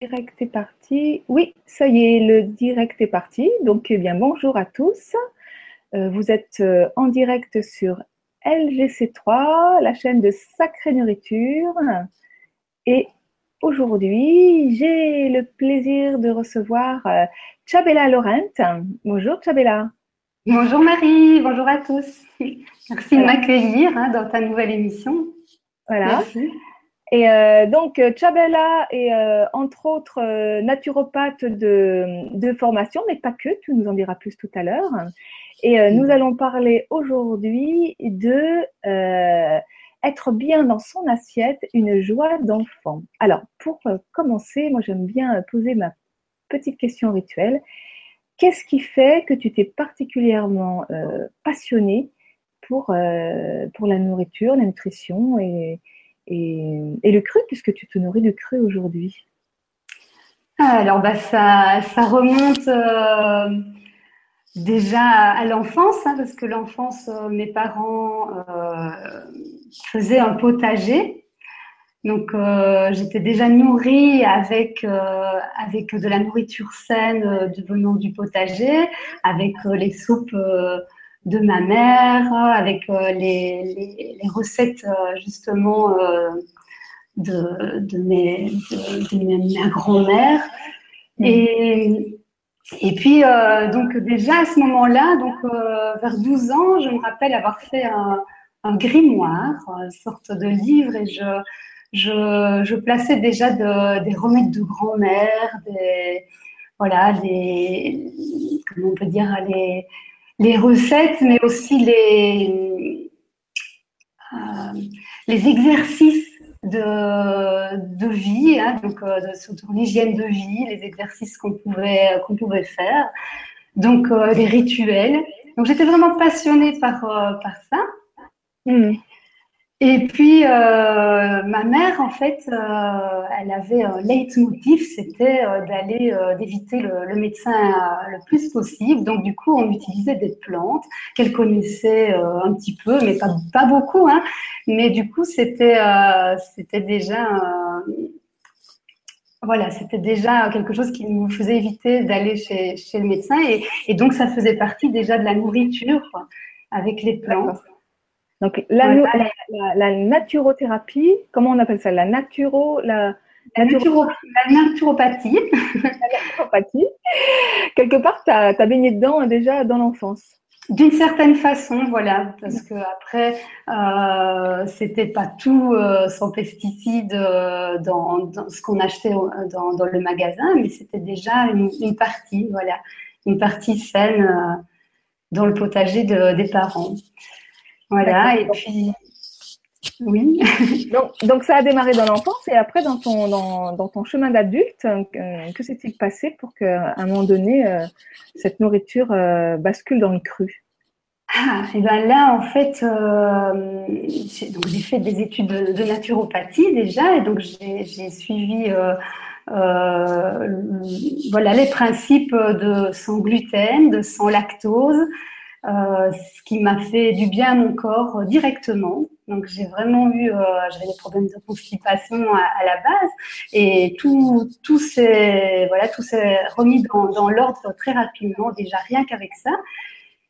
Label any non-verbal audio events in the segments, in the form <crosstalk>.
direct est parti. Oui, ça y est, le direct est parti. Donc, eh bien, bonjour à tous. Euh, vous êtes euh, en direct sur LGC3, la chaîne de Sacrée Nourriture. Et aujourd'hui, j'ai le plaisir de recevoir euh, Chabella Laurent. Bonjour Chabella. Bonjour Marie, bonjour à tous. <laughs> Merci de m'accueillir hein, dans ta nouvelle émission. Voilà. Et euh, donc, euh, Chabella est euh, entre autres naturopathe de, formation, mais pas que, tu nous en diras plus tout à l'heure. Et nous allons parler aujourd'hui de être bien dans son assiette, une joie d'enfant. Alors, pour commencer, moi j'aime bien poser ma petite question rituelle. Qu'est-ce qui fait que tu t'es particulièrement passionnée pour, pour la nourriture, la nutrition et, et, le cru, puisque tu te nourris de cru aujourd'hui? Alors, bah, ça, ça remonte euh, déjà à l'enfance, hein, parce que l'enfance, euh, mes parents euh, faisaient un potager. Donc, j'étais déjà nourrie avec, avec de la nourriture saine venant du potager, avec les soupes de ma mère, avec euh, les, recettes euh, justement euh, de, de, mes, de, ma grand-mère. Mm. Et, et puis, donc déjà à ce moment-là, donc vers 12 ans, je me rappelle avoir fait un, un grimoire, une sorte de livre, et je, je, je plaçais déjà des remèdes de grand-mère, des, voilà, des, comment on peut dire, les, les recettes, mais aussi les, euh, les exercices de, de vie, hein, donc euh, surtout l'hygiène de vie, les exercices qu'on pouvait, qu'on pouvait faire, donc euh, les rituels. Donc j'étais vraiment passionnée par, par ça. Hmm. Et puis, euh, ma mère, en fait, euh, elle avait un leitmotiv, c'était euh, d'aller, d'éviter le, médecin le plus possible. Donc, du coup, on utilisait des plantes qu'elle connaissait un petit peu, mais pas, pas beaucoup. Hein. Mais du coup, c'était, c'était déjà, voilà, c'était déjà quelque chose qui nous faisait éviter d'aller chez, chez le médecin. Et, et, donc, ça faisait partie déjà de la nourriture avec les plantes. Donc, la, la, naturothérapie, comment on appelle ça? La naturo, la, la, <laughs> naturopathie. Quelque part, tu as, baigné dedans déjà dans l'enfance. D'une certaine façon, voilà, parce que après, euh, c'était pas tout euh, sans pesticides euh, dans, ce qu'on achetait dans, dans, le magasin, mais c'était déjà une, une, partie, voilà, une partie saine dans le potager de, des parents. Voilà, et puis. Oui. <laughs> donc, donc, ça a démarré dans l'enfance et après dans ton, dans, dans ton chemin d'adulte, euh, que s'est-il passé pour qu'à un moment donné, euh, cette nourriture euh, bascule dans le cru? Ah, et ben là, en fait, j'ai fait des études de, naturopathie déjà, et donc j'ai suivi voilà les principes de sans gluten, de sans lactose, euh, ce qui m'a fait du bien à mon corps euh, directement. Donc j'ai vraiment eu, euh, j'avais des problèmes de constipation à, la base, et tout, tout s'est, voilà, tout s'est remis dans, dans l'ordre très rapidement. Déjà rien qu'avec ça.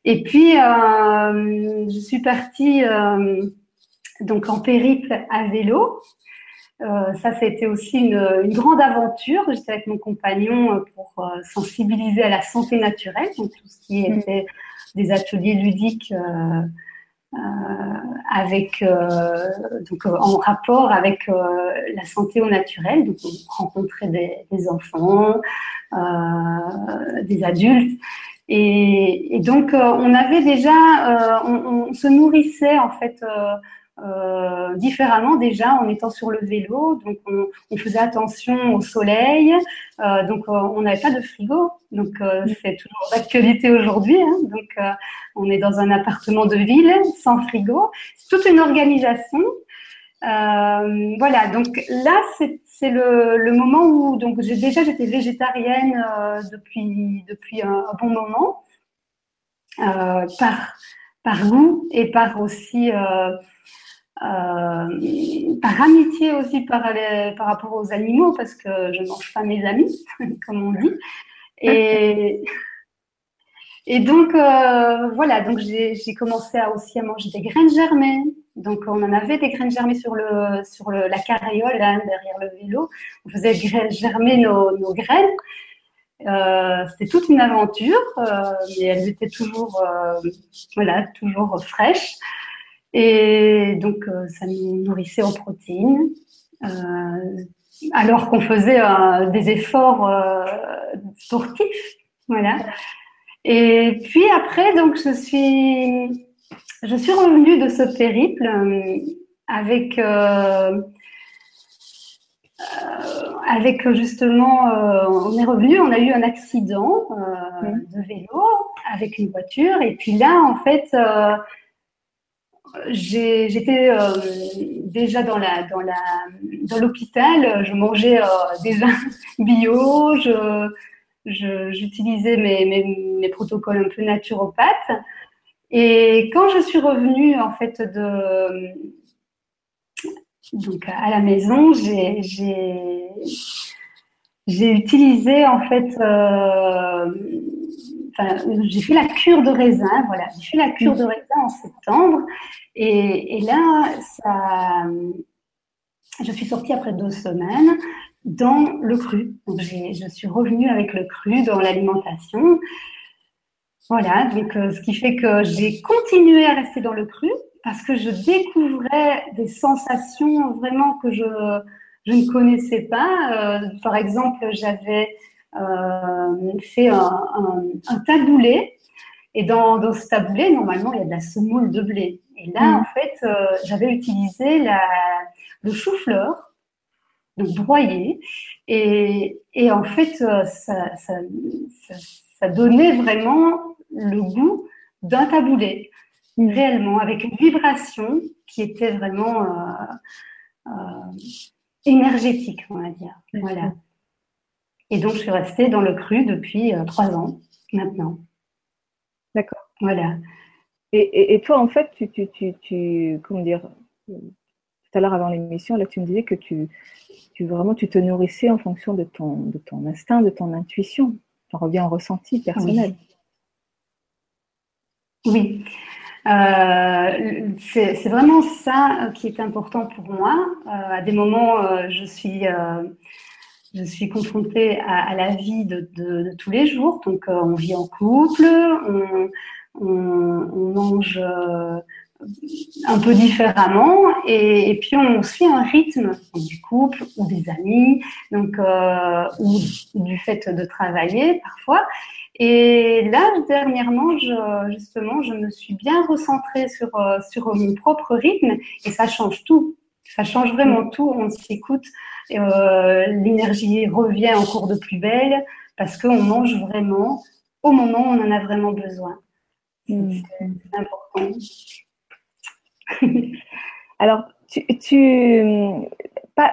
Et puis je suis partie donc en périple à vélo. Euh, ça, c'était aussi une, une, grande aventure. J'étais avec mon compagnon pour sensibiliser à la santé naturelle, donc tout ce qui mmh. était des ateliers ludiques euh, euh, avec euh, donc en rapport avec la santé au naturel. Donc on rencontrait des, enfants, des adultes. Et, donc, on avait déjà, on, on, se nourrissait en fait euh, différemment déjà en étant sur le vélo. Donc on, on faisait attention au soleil. Euh, donc euh, on n'avait pas de frigo. Donc euh, c'est toujours d'actualité aujourd'hui. Hein. Donc on est dans un appartement de ville sans frigo. C'est toute une organisation. voilà. Donc là c'est le, le, moment où donc j'ai déjà j'étais végétarienne depuis depuis un, un, bon moment par par goût et par aussi par amitié aussi par, par rapport aux animaux, parce que je ne mange pas mes amis, <laughs> comme on dit. Et, et donc, voilà, donc j'ai commencé à aussi à manger des graines germées. Donc, on en avait des graines germées sur, le, sur le, la carriole, hein, derrière le vélo. On faisait germer nos, graines. Euh, c'était toute une aventure, euh, mais elles étaient toujours, euh, voilà, toujours fraîches. Et donc, euh, ça nous nourrissait en protéines. Euh, alors qu'on faisait des efforts sportifs, voilà. Et puis après, donc, je suis je suis revenue de ce périple euh, avec, euh, euh, avec justement, on est revenu, on a eu un accident de vélo avec une voiture. Et puis là, en fait, j'étais déjà dans l'hôpital. Je mangeais déjà <laughs> bio. Je j'utilisais mes, protocoles un peu naturopathes. Et quand je suis revenue en fait à la maison, j'ai j'ai utilisé en fait euh, j'ai fait la cure de raisin, voilà, j'ai fait la cure de raisin en septembre et, là je suis sortie après deux semaines dans le cru. Donc je suis revenue avec le cru dans l'alimentation voilà, donc euh, ce qui fait que j'ai continué à rester dans le cru parce que je découvrais des sensations vraiment que je, ne connaissais pas. Euh, par exemple, j'avais fait un, un, taboulé et dans, dans, ce taboulé, normalement, il y a de la semoule de blé. Et là, mm. en fait, j'avais utilisé la, le chou-fleur, donc broyé, et, et en fait, ça, ça, ça, ça donnait vraiment le goût d'un taboulé, réellement, avec une vibration qui était vraiment euh, euh, énergétique, on va dire. Voilà. Et donc, je suis restée dans le cru depuis euh, trois ans maintenant. D'accord. Voilà. Et, toi, en fait, tu, tu, tu, tu, comment dire, tout à l'heure avant l'émission, là, tu me disais que tu, tu vraiment, tu te nourrissais en fonction de ton, de ton instinct, de ton intuition. Tu reviens en ressenti personnel. Oui. Euh, c'est vraiment ça qui est important pour moi. Euh, à des moments, euh, je suis, je suis confrontée à, la vie de, tous les jours. Donc, on vit en couple, on, mange un peu différemment et, puis on suit un rythme du couple ou des amis, donc ou du fait de travailler parfois. Et là, dernièrement, je, justement, je me suis bien recentrée sur, euh, sur mon propre rythme et ça change tout. Ça change vraiment mm. tout. On s'écoute, euh, l'énergie revient encore de plus belle parce qu'on mange vraiment au moment où on en a vraiment besoin. Mm. C'est important. <laughs> Alors, tu, tu,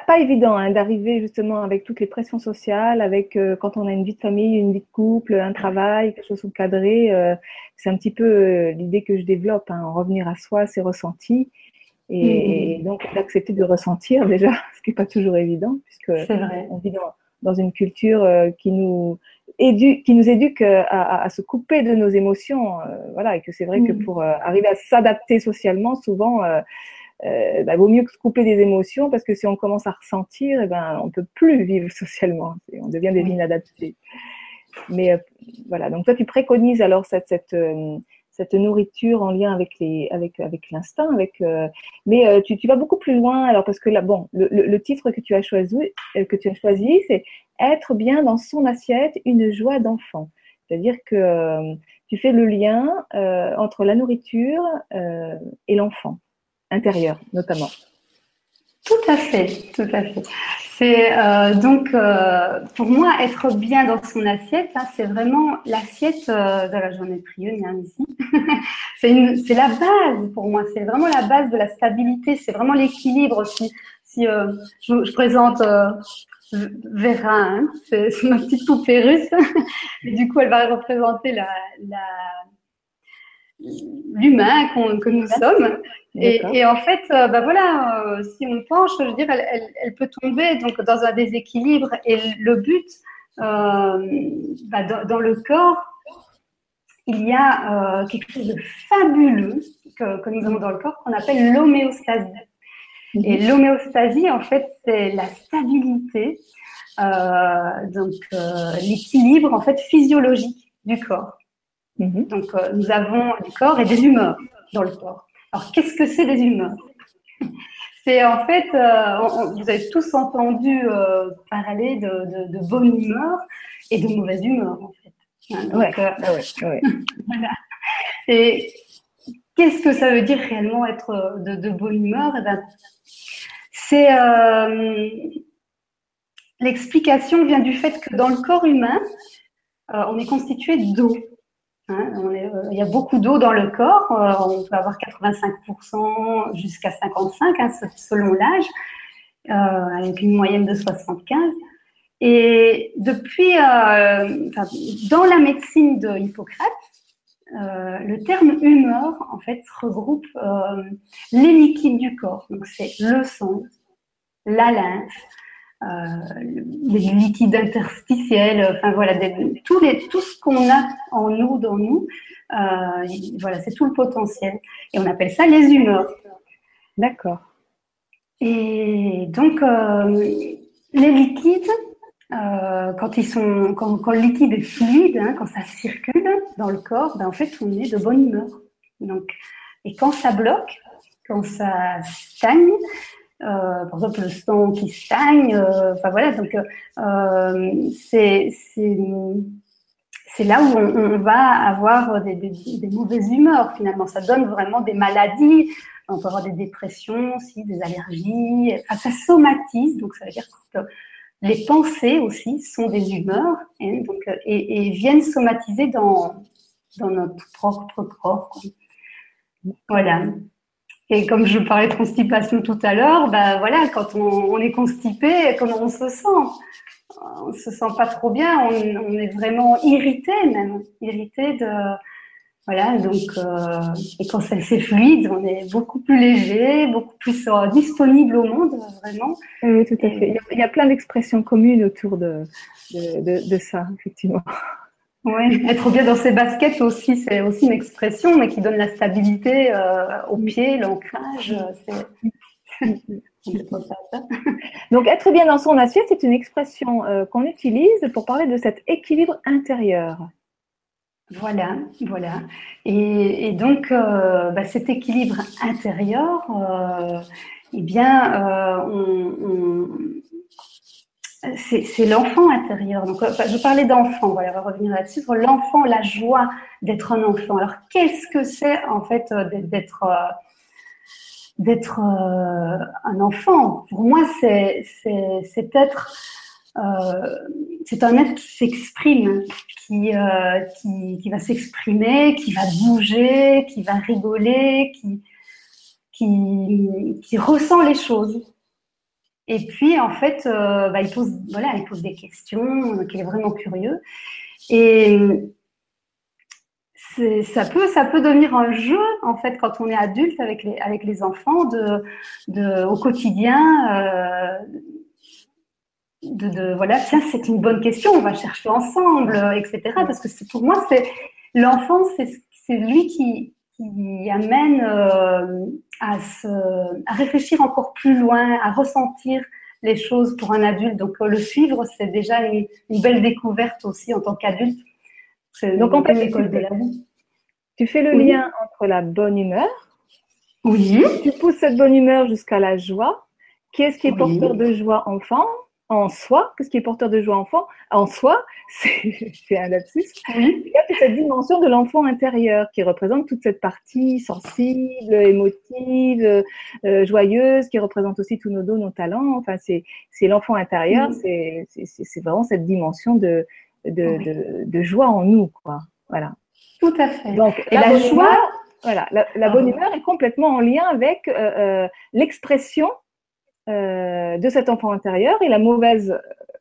pas, évident hein, d'arriver justement avec toutes les pressions sociales, avec euh, quand on a une vie de famille, une vie de couple, un travail, quelque chose de cadré. Euh, c'est un petit peu euh, l'idée que je développe, hein, en revenir à soi, ses ressentis, et, mmh. donc d'accepter de ressentir <laughs> déjà, ce qui n'est pas toujours évident, puisque on vit dans, une culture qui nous éduque, qui nous éduque à, à, se couper de nos émotions, voilà, et que c'est vrai que mmh. pour arriver à s'adapter socialement, souvent euh, bah, vaut mieux que se couper des émotions parce que si on commence à ressentir, eh ben, on peut plus vivre <laughs> socialement. On devient des inadaptés. Mais euh, voilà, donc toi tu préconises alors cette, cette, euh, cette nourriture en lien avec les avec avec l'instinct, avec euh, mais tu, tu vas beaucoup plus loin alors parce que là bon le, titre que tu as choisi que tu as choisi c'est être bien dans son assiette une joie d'enfant, c'est-à-dire que tu fais le lien entre la nourriture et l'enfant intérieure notamment. Tout à fait, tout à fait. C'est euh, donc euh, pour moi être bien dans son assiette, hein, c'est vraiment l'assiette. Euh, j'en ai pris une hein, ici. <laughs> c'est la base pour moi. C'est vraiment la base de la stabilité. C'est vraiment l'équilibre. Si, si euh, je, je, présente euh, Vera, hein, c'est ma petite poupée russe. <laughs> Et du coup, elle va représenter la, la l'humain que nous sommes. Et, en fait, bah voilà, si on penche, je veux dire, elle, peut tomber donc dans un déséquilibre. Et le but bah, dans, le corps, il y a quelque chose de fabuleux que, que, nous avons dans le corps qu'on appelle l'homéostasie. Et mhm. l'homéostasie, en fait, c'est la stabilité, euh, donc euh, l'équilibre en fait physiologique du corps. Mhm. Donc, euh, nous avons du corps et des humeurs dans le corps. Alors, qu'est-ce que c'est des humeurs? C'est en fait, vous avez tous entendu parler de, de, bonne humeur et de mauvaise humeur, en fait. Hein, donc, ouais, ouais, <laughs> voilà. Et qu'est-ce que ça veut dire réellement être de, de bonne humeur? Eh ben, c'est euh, l'explication vient du fait que dans le corps humain, euh, on est constitué d'eau. Hein. Euh, il y a beaucoup d'eau dans le corps. on peut avoir 85% jusqu'à 55% hein, selon l'âge, avec une moyenne de 75. Et depuis, dans la médecine de Hippocrate, le terme humeur, en fait, regroupe les liquides du corps. Donc, c'est le sang, la lymphe, euh, les liquides interstitiels, enfin voilà, tout, les, tout ce qu'on a en nous, dans nous, euh, voilà, c'est tout le potentiel. Et on appelle ça les humeurs. D'accord. Et donc, euh, les liquides, quand, ils sont, quand, le liquide est fluide, hein, quand ça circule dans le corps, ben, en fait, on est de bonne humeur. Donc, et quand ça bloque, quand ça stagne, euh, par exemple le sang qui stagne, euh, enfin voilà, donc euh, c'est c'est là où on, va avoir des, mauvaises humeurs finalement. Ça donne vraiment des maladies. On peut avoir des dépressions aussi, des allergies. Ça somatise, donc ça veut dire que les pensées aussi sont des humeurs et, viennent somatiser dans, dans notre propre corps. Voilà. Et comme je parlais de constipation tout à l'heure, ben voilà, quand on, est constipé, comment on se sent? On se sent pas trop bien, on, est vraiment irrité même, irrité de voilà. Donc euh, et quand c'est fluide, on est beaucoup plus léger, beaucoup plus euh, disponible au monde, vraiment. Oui, tout à fait. Il y a, plein d'expressions communes autour de, de, de ça, effectivement. Oui, être bien dans ses baskets aussi, c'est aussi une expression, mais qui donne la stabilité euh, au pied, l'ancrage. <laughs> Donc, être bien dans son assiette, c'est une expression euh, qu'on utilise pour parler de cet équilibre intérieur. Voilà, voilà. Et, donc, euh, bah, cet équilibre intérieur, eh bien, on, c'est l'enfant intérieur. Donc, je parlais d'enfant, on va revenir là-dessus. L'enfant, la joie d'être un enfant. Alors, qu'est-ce que c'est en fait euh, d'être euh, euh, un enfant? Pour moi, c'est être c'est un être qui s'exprime, qui, va s'exprimer, qui va bouger, qui va rigoler, qui ressent les choses. Et puis, en fait, euh, bah, il, pose, voilà, il pose des questions, qu'il est vraiment curieux. Et ça peut, ça peut devenir un jeu, en fait, quand on est adulte avec les, enfants, au quotidien, euh, de, de, voilà, tiens, c'est une bonne question, on va chercher ensemble, etc. Parce que pour moi, c'est l'enfant, c'est lui qui, qui amène euh, à, se, à réfléchir encore plus loin, à ressentir les choses pour un adulte. Donc euh, le suivre, c'est déjà une, belle découverte aussi en tant qu'adulte. Donc en fait, l'école de la vie. Tu fais le lien entre la bonne humeur. Oui. Tu pousses cette bonne humeur jusqu'à la joie. Qui est-ce qui est porteur de joie enfant? En soi, qu'est-ce qui est porteur de joie enfant En soi, <laughs> c'est un lapsus. Il y a cette dimension de l'enfant intérieur qui représente toute cette partie sensible, émotive, euh, joyeuse, qui représente aussi tous nos dons, nos talents. Enfin, c'est l'enfant intérieur, c'est vraiment cette dimension de, de, de, joie en nous, quoi. Voilà. Tout à fait. Donc, Et la, joie, voilà, la, bonne humeur est complètement en lien avec euh, euh, l'expression euh, de cet enfant intérieur et la mauvaise,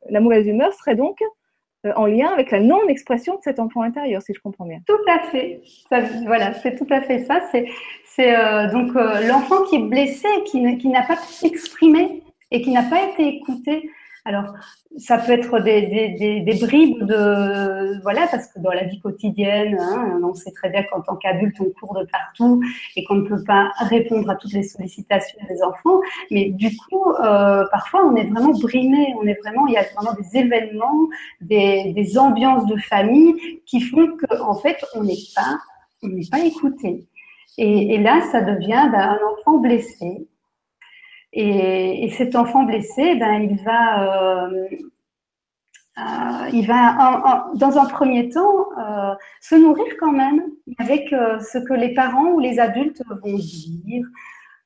la mauvaise humeur serait donc euh, en lien avec la non-expression de cet enfant intérieur, si je comprends bien. Tout à fait. voilà, c'est tout à fait ça. C'est, euh, donc l'enfant qui est blessé, qui, qui n'a pas pu s'exprimer et qui n'a pas été écouté. Alors, ça peut être des, bribes de voilà parce que dans la vie quotidienne, hein, on sait très bien qu'en tant qu'adulte on court de partout et qu'on ne peut pas répondre à toutes les sollicitations des enfants. Mais du coup, euh, parfois on est vraiment brimé, on est vraiment il y a vraiment des événements, des, ambiances de famille qui font qu'en en fait on n'est pas on n'est pas écouté. Et, et, là, ça devient ben, un enfant blessé et, et, cet enfant blessé, ben, il va, euh, euh, il va dans un premier temps euh, se nourrir quand même avec ce que les parents ou les adultes vont dire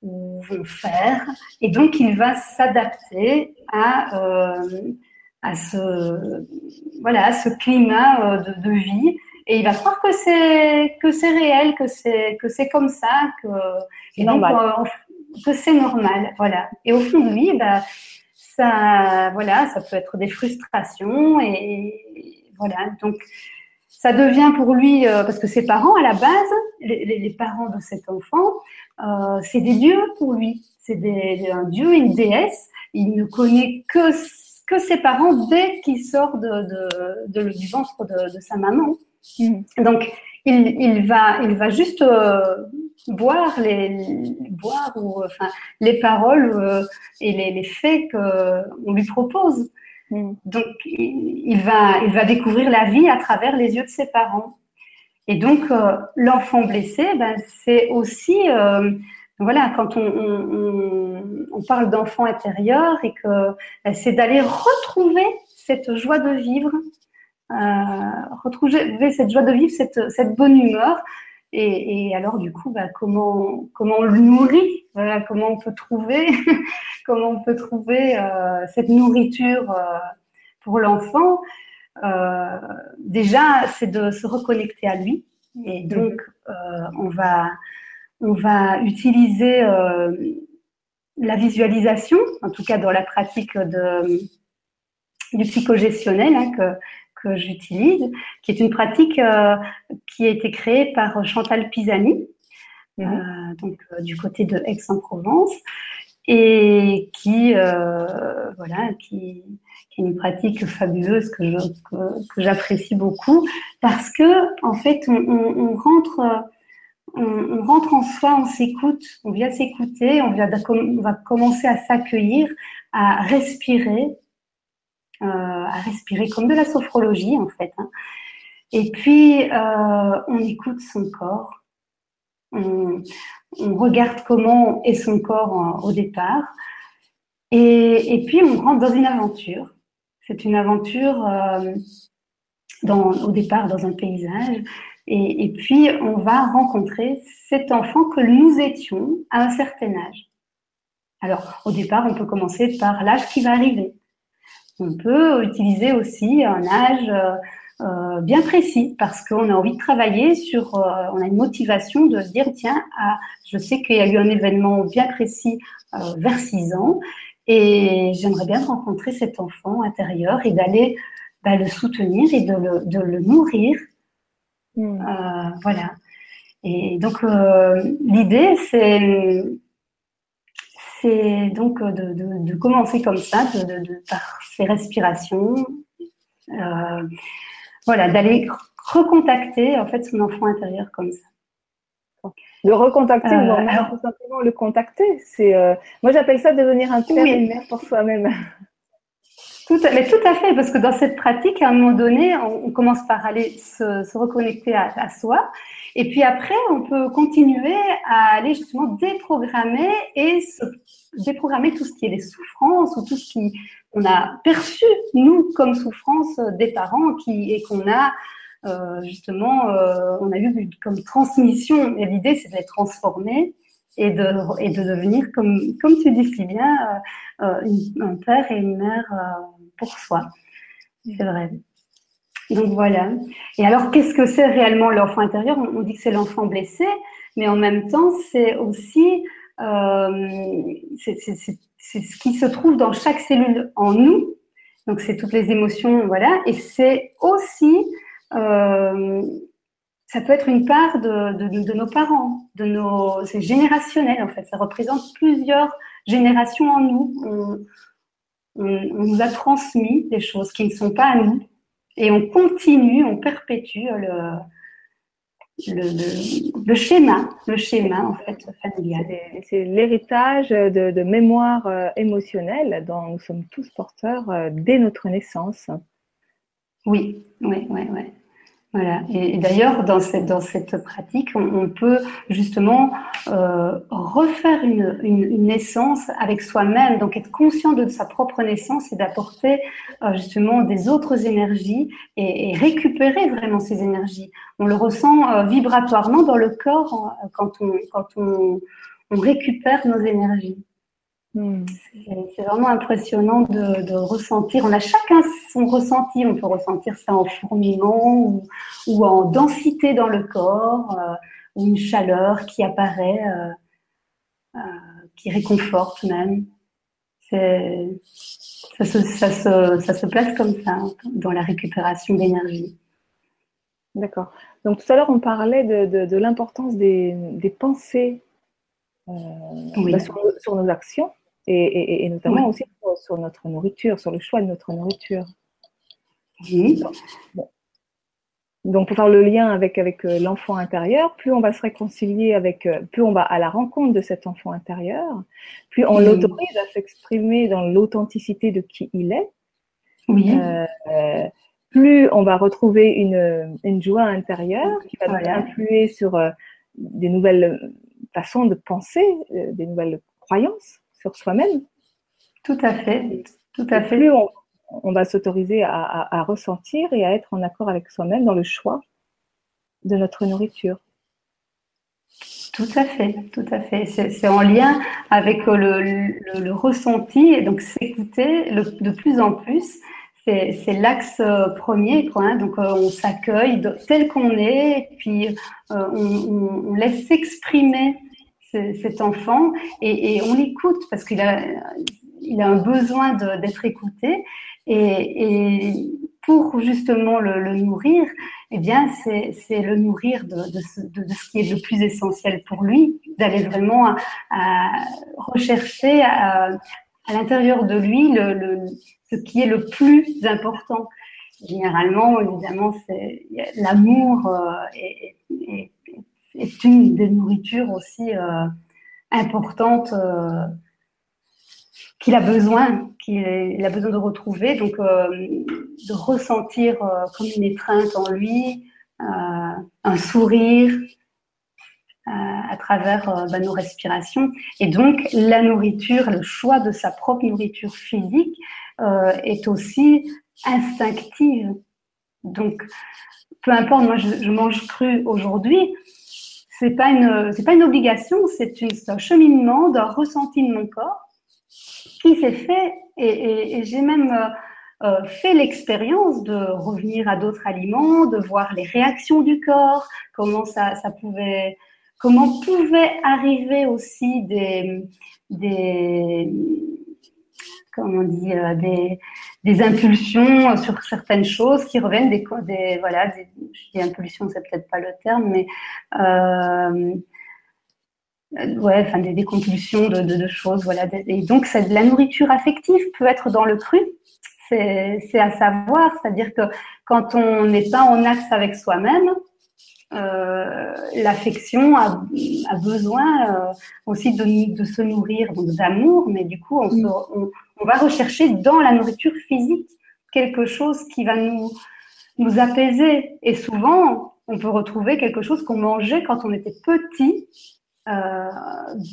ou vont faire. Et donc, il va s'adapter à, à, ce, voilà, à ce climat de, de, vie. Et il va croire que c'est que c'est réel, que c'est que c'est comme ça, que et donc, que c'est normal, voilà. Et au fond de lui, bah, ça, voilà, ça peut être des frustrations et, voilà. Donc, ça devient pour lui, euh, parce que ses parents, à la base, les, les parents de cet enfant, euh, c'est des dieux pour lui. C'est un dieu, une déesse. Il ne connaît que, que ses parents dès qu'il sort de, de, de, du ventre de, de sa maman. Mm. Donc, il, il, va, il va juste euh, boire les boire ou enfin les paroles euh, et les, les faits qu'on lui propose. Mm. Donc il, va il va découvrir la vie à travers les yeux de ses parents. Et donc euh, l'enfant blessé, ben, c'est aussi euh, voilà quand on, on, on parle d'enfant intérieur et que ben, c'est d'aller retrouver cette joie de vivre, retrouver cette joie de vivre, cette, cette bonne humeur et, alors, du coup, bah, comment, comment on le nourrit? Voilà, Comment on peut trouver, <laughs> comment on peut trouver euh, cette nourriture euh, pour l'enfant? Euh, Déjà, c'est de se reconnecter à lui. Et donc, euh, on, va, on va utiliser euh, la visualisation, en tout cas dans la pratique de, du psychogestionnel, hein, que, que j'utilise, qui est une pratique euh, qui a été créée par Chantal Pisani, euh, donc euh, du côté de Aix-en-Provence, et qui, voilà, qui, qui, est une pratique fabuleuse que, que, j'apprécie beaucoup parce que en fait, on, on, rentre. On, on, rentre en soi, on s'écoute, on vient s'écouter, on, on va commencer à s'accueillir, à respirer, euh, à respirer comme de la sophrologie en fait. Hein. Et puis euh, on écoute son corps, on, regarde comment est son corps au départ, et, puis on rentre dans une aventure. C'est une aventure euh, au départ dans un paysage, et, puis on va rencontrer cet enfant que nous étions à un certain âge. Alors au départ, on peut commencer par l'âge qui va arriver. On peut utiliser aussi un âge euh, euh, bien précis parce qu'on a envie de travailler sur, euh, on a une motivation de se dire tiens, ah, je sais qu'il y a eu un événement bien précis vers 6 ans et j'aimerais bien rencontrer cet enfant intérieur et d'aller bah, le soutenir et de le, de le nourrir. Hmm. voilà. Et donc l'idée c'est c'est donc euh, de, de, de, commencer comme ça, de, par ces respirations, euh, voilà, d'aller recontacter en fait son enfant intérieur comme ça. Le recontacter euh, ou alors, tout simplement le contacter, c'est euh, moi j'appelle ça devenir un père et une mère pour soi-même. <laughs> Tout à, mais tout à fait, parce que dans cette pratique, à un moment donné, on, on commence par aller se, se reconnecter à, à, soi, et puis après, on peut continuer à aller justement déprogrammer et se, déprogrammer tout ce qui est les souffrances ou tout ce qui on a perçu nous comme souffrance des parents qui et qu'on a euh, justement, euh, on a eu comme transmission. Et l'idée, c'est de les transformer et de, et de devenir, comme, comme tu dis si bien, euh, euh un père et une mère euh, pour soi. C'est vrai. Donc voilà. Et alors, qu'est-ce que c'est réellement l'enfant intérieur? On, dit que c'est l'enfant blessé, mais en même temps, c'est aussi euh, c'est ce qui se trouve dans chaque cellule en nous Donc c'est toutes les émotions, voilà. Et c'est aussi, euh, ça peut être une part de, nos parents, de nos, c'est générationnel en fait. Ça représente plusieurs générations en nous. On, nous a transmis des choses qui ne sont pas à nous, et on continue, on perpétue le, le, le, schéma, le schéma en fait familial. C'est l'héritage de, de, mémoire euh, émotionnelle dont nous sommes tous porteurs euh, dès notre naissance. Oui, oui, oui, oui. Voilà. Et, d'ailleurs, dans cette, dans cette pratique, on, peut justement euh, refaire une, une, une, naissance avec soi-même, donc être conscient de sa propre naissance et d'apporter euh, justement des autres énergies et, et, récupérer vraiment ces énergies. On le ressent euh, vibratoirement dans le corps quand on, quand on, on récupère nos énergies. Hmm. C'est vraiment impressionnant de, de, ressentir. On a chacun son ressenti. On peut ressentir ça en fourmillement ou, ou en densité dans le corps, euh, ou une chaleur qui apparaît, euh, euh, qui réconforte même. Ça se, ça, se, ça se place comme ça dans la récupération d'énergie. D'accord. Donc tout à l'heure, on parlait de, de, de l'importance des, des, pensées euh, oui. bah, sur, sur, nos actions et, et, et notamment oui. aussi sur, sur, notre nourriture, sur le choix de notre nourriture. Oui. Bon. Donc, pour faire le lien avec, avec euh, l'enfant intérieur, plus on va se réconcilier avec, euh, plus on va à la rencontre de cet enfant intérieur, plus on l'autorise à s'exprimer dans l'authenticité de qui il est. Oui. Euh, plus on va retrouver une, une joie intérieure qui va voilà. influer sur euh, des nouvelles façons de penser, euh, des nouvelles croyances sur soi-même. Tout à fait. Tout à fait. Plus on, on va s'autoriser à, à, à, ressentir et à être en accord avec soi-même dans le choix de notre nourriture. Tout à fait, tout à fait. C'est en lien avec le, le, le ressenti et donc s'écouter de plus en plus. C'est l'axe euh, premier, quoi. Hein. Donc euh, on s'accueille tel qu'on est, et puis euh, on, on, laisse s'exprimer cet enfant et, on l'écoute parce qu'il a, il a un besoin d'être écouté et, pour justement le, nourrir, eh bien, c'est le nourrir de, de, ce, qui est le plus essentiel pour lui, d'aller vraiment à, rechercher à, à l'intérieur de lui le, ce qui est le plus important. Généralement, évidemment, l'amour euh, est, est, est, une des nourritures aussi euh, importantes. Euh, qu'il a besoin, qu'il a besoin de retrouver, donc euh, de ressentir euh, comme une étreinte en lui, un sourire à travers bah, nos respirations. Et donc la nourriture, le choix de sa propre nourriture physique est aussi instinctive. Donc peu importe, moi je mange cru aujourd'hui, c'est pas une c'est pas une obligation, c'est un cheminement d'un ressenti de mon corps qui s'est fait, et, j'ai même euh, euh, fait l'expérience de revenir à d'autres aliments, de voir les réactions du corps, comment ça, ça pouvait, comment pouvaient arriver aussi des, des comment on dit, euh, des, impulsions sur certaines choses qui reviennent des, des voilà, des, je dis impulsions, c'est peut-être pas le terme, mais euh, ouais, enfin des, compulsions de, choses, voilà. Et donc, la nourriture affective peut être dans le cru. C'est à savoir, c'est-à-dire que quand on n'est pas en axe avec soi-même, euh, l'affection a, besoin aussi de, se nourrir d'amour, mais du coup, on, se, on, va rechercher dans la nourriture physique quelque chose qui va nous, nous apaiser. Et souvent, on peut retrouver quelque chose qu'on mangeait quand on était petit euh,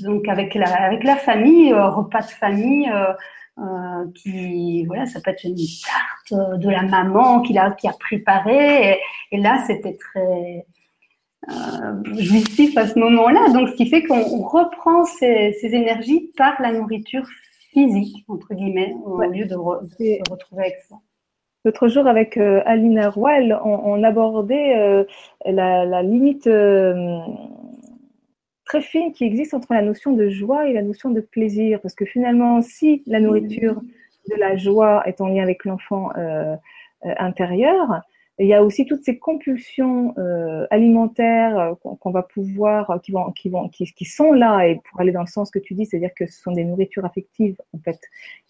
donc avec la, avec la famille, euh, repas de famille, euh, qui voilà, ça peut être une tarte de la maman qui a, qui a préparé. Et, là, c'était très jouissif à ce moment-là. Donc, ce qui fait qu'on reprend ces, ces, énergies par la nourriture physique, entre guillemets, au ouais. lieu de, re, de, se retrouver avec ça. L'autre jour, avec euh, Aline Rouel, on, on abordait euh, la, la, limite très fine qui existe entre la notion de joie et la notion de plaisir. Parce que finalement, si la nourriture de la joie est en lien avec l'enfant intérieur, il y a aussi toutes ces compulsions euh, alimentaires euh, qu'on va pouvoir, euh, qui vont, qui vont, qui, sont là et pour aller dans le sens que tu dis, c'est-à-dire que ce sont des nourritures affectives en fait,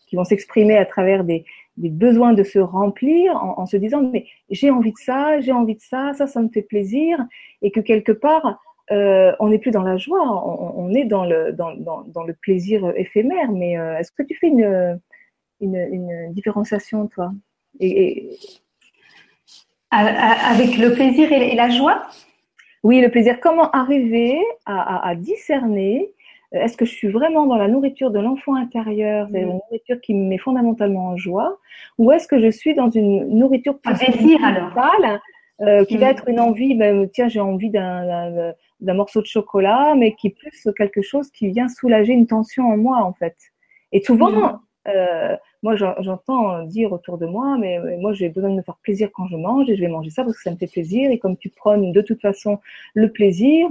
qui vont s'exprimer à travers des, des, besoins de se remplir en, se disant mais j'ai envie de ça, j'ai envie de ça, ça, ça me fait plaisir, et que quelque part on n'est plus dans la joie, on, on est dans le, dans, dans, dans, le plaisir éphémère. Mais est-ce que tu fais une, une, une différenciation toi? Et, et avec le plaisir et la joie? Oui, le plaisir. Comment arriver à, discerner euh, est-ce que je suis vraiment dans la nourriture de l'enfant intérieur, c'est une mm. nourriture qui me met fondamentalement en joie, ou est-ce que je suis dans une nourriture plus désir, euh, qui va mm. être une envie, ben, tiens, j'ai envie d'un morceau de chocolat, mais qui est plus quelque chose qui vient soulager une tension en moi, en fait. Et souvent, mm. euh, moi, j'entends dire autour de moi, mais, moi, j'ai besoin de me faire plaisir quand je mange et je vais manger ça parce que ça me fait plaisir. Et comme tu prônes de toute façon le plaisir,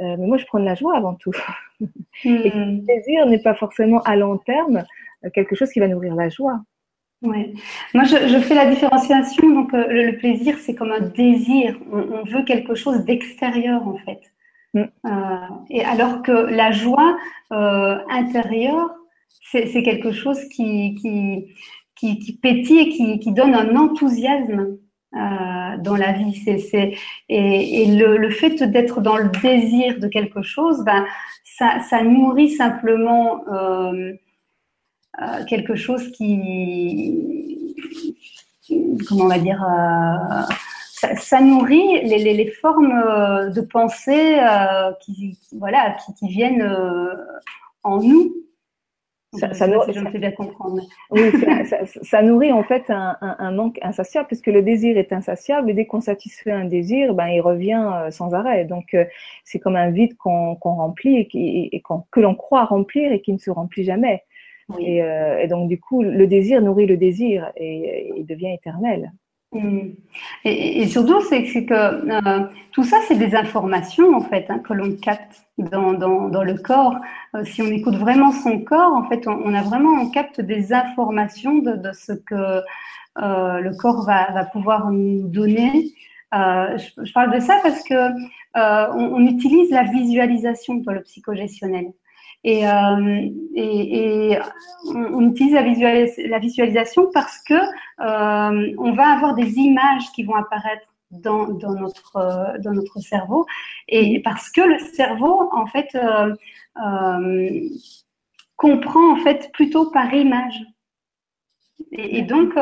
euh, mais moi, je prône la joie avant tout. <laughs> Et le hmm. plaisir n'est pas forcément à long terme euh, quelque chose qui va nourrir la joie. Ouais. Moi, je, je, fais la différenciation. Donc, euh, le, plaisir, c'est comme un désir. On, on veut quelque chose d'extérieur, en fait. Hmm. et alors que la joie intérieure, c'est quelque chose qui, qui, qui, qui et qui, qui, donne un enthousiasme euh, dans la vie. c'est et, et le, le, fait d'être dans le désir de quelque chose, ben, ça, ça nourrit simplement euh, euh, quelque chose qui, comment on va dire, ça, nourrit les, les, les, formes de pensée qui, voilà, qui viennent en nous ça, ça, nourrit, Oui, ça, nourrit en fait un, un, un, manque insatiable, puisque le désir est insatiable, et dès qu'on satisfait un désir, ben, il revient euh, sans arrêt. Donc, euh, c'est comme un vide qu'on remplit et, qui, et que l'on croit remplir et qui ne se remplit jamais. Et, euh, et, donc, du coup, le désir nourrit le désir et, et devient éternel. Et, surtout, c'est que euh, tout ça, c'est des informations en fait hein, que l'on capte dans, le corps. Euh, si on écoute vraiment son corps, en fait, on, a vraiment on capte des informations de, ce que euh, le corps va, pouvoir nous donner. Je, je, parle de ça parce que on, on, utilise la visualisation dans le psychogestionnel. Et, euh, et, on, utilise la, visualisation parce que euh, on va avoir des images qui vont apparaître dans, dans, notre, euh, dans notre cerveau. Et parce que le cerveau, en fait, comprend en fait plutôt par image. Et, donc,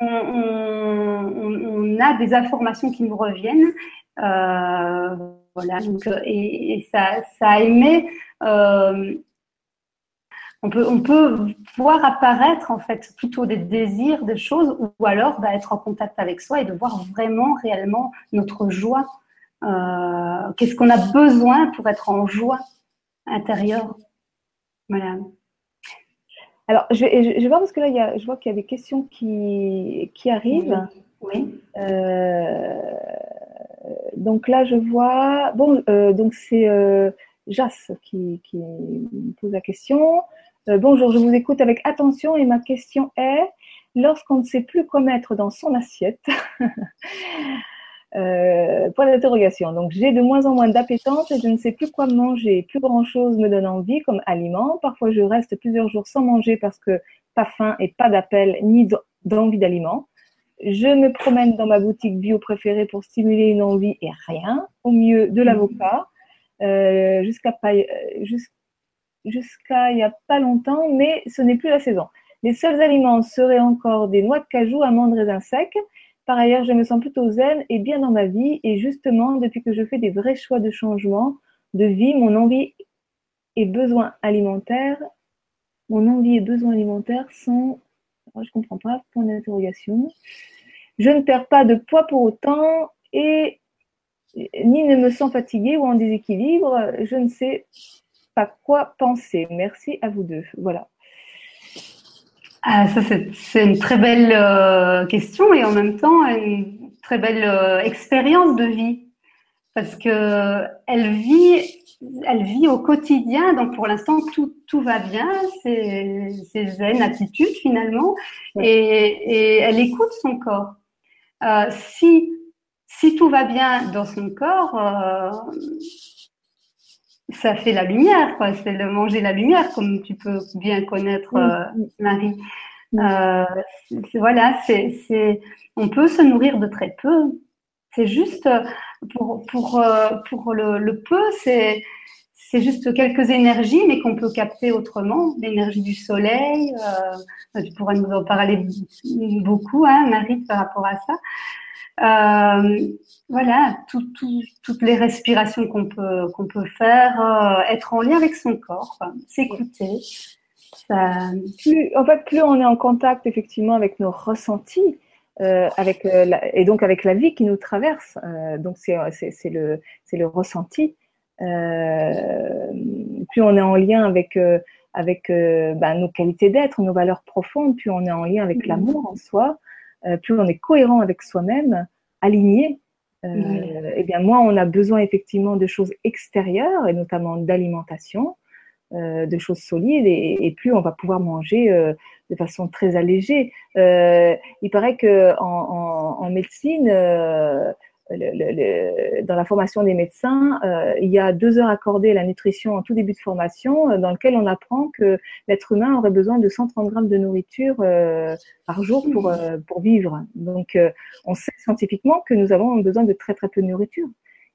on, a des informations qui nous reviennent. voilà. Et, et ça, ça émet on peut, on peut voir apparaître en fait plutôt des désirs, des choses, ou alors bah, être en contact avec soi et de voir vraiment réellement notre joie. Euh, qu'est-ce qu'on a besoin pour être en joie intérieure Voilà. Alors, je vais, je vais voir parce que là, il y a, je vois qu'il y a des questions qui, qui arrivent. Oui. Euh, donc là, je vois. Bon, euh, donc c'est euh, Jas qui, me pose la question. Euh, bonjour, je vous écoute avec attention et ma question est, lorsqu'on ne sait plus quoi mettre dans son assiette, <laughs> euh, point d'interrogation. Donc, j'ai de moins en moins d'appétence et je ne sais plus quoi manger. Plus grand chose me donne envie comme aliment. Parfois, je reste plusieurs jours sans manger parce que pas faim et pas d'appel ni d'envie d'aliment. Je me promène dans ma boutique bio préférée pour stimuler une envie et rien. Au mieux, de l'avocat. Euh, jusqu'à euh, jusqu'à il n'y a pas longtemps, mais ce n'est plus la saison. Les seuls aliments seraient encore des noix de cajou, amandes, raisins secs. Par ailleurs, je me sens plutôt zen et bien dans ma vie. Et justement, depuis que je fais des vrais choix de changement de vie, mon envie et besoin alimentaire, mon envie et besoin alimentaire sont, je je comprends pas, point d'interrogation. Je ne perds pas de poids pour autant et ni ne me sens fatiguée ou en déséquilibre. Je ne sais pas quoi penser. Merci à vous deux. Voilà. Ah, ça, c'est une très belle euh, question et en même temps une très belle euh, expérience de vie. parce que elle vit, elle vit au quotidien. Donc pour l'instant tout, tout va bien, c'est zen attitude finalement, et, elle écoute son corps. Euh, si si tout va bien dans son corps, euh, ça fait la lumière, quoi. C'est le manger la lumière, comme tu peux bien connaître, euh, Marie. Euh, voilà, c'est, on peut se nourrir de très peu. C'est juste pour pour pour le, le peu, c'est c'est juste quelques énergies, mais qu'on peut capter autrement. L'énergie du soleil, euh, tu pourrais nous en parler beaucoup, hein, Marie, par rapport à ça. Euh, voilà, toutes les respirations qu'on peut, qu'on peut faire, euh, être en lien avec son corps, s'écouter. Plus, en fait, plus on est en contact effectivement avec nos ressentis, euh, avec et donc avec la vie qui nous traverse. donc c'est le c'est le ressenti. plus on est en lien avec avec ben, nos qualités d'être, nos valeurs profondes, plus on est en lien avec mm-hmm. l'amour en soi, plus on est cohérent avec soi-même, aligné, euh, eh bien moins on a besoin effectivement de choses extérieures et notamment d'alimentation, euh, de choses solides et, plus on va pouvoir manger de façon très allégée. il paraît que en médecine, dans la formation des médecins, euh, il y a deux heures accordées à la nutrition en tout début de formation, euh, dans lequel on apprend que l'être humain aurait besoin de 130 grammes de nourriture euh, par jour pour, pour vivre. Donc, on sait scientifiquement que nous avons besoin de très très peu de nourriture.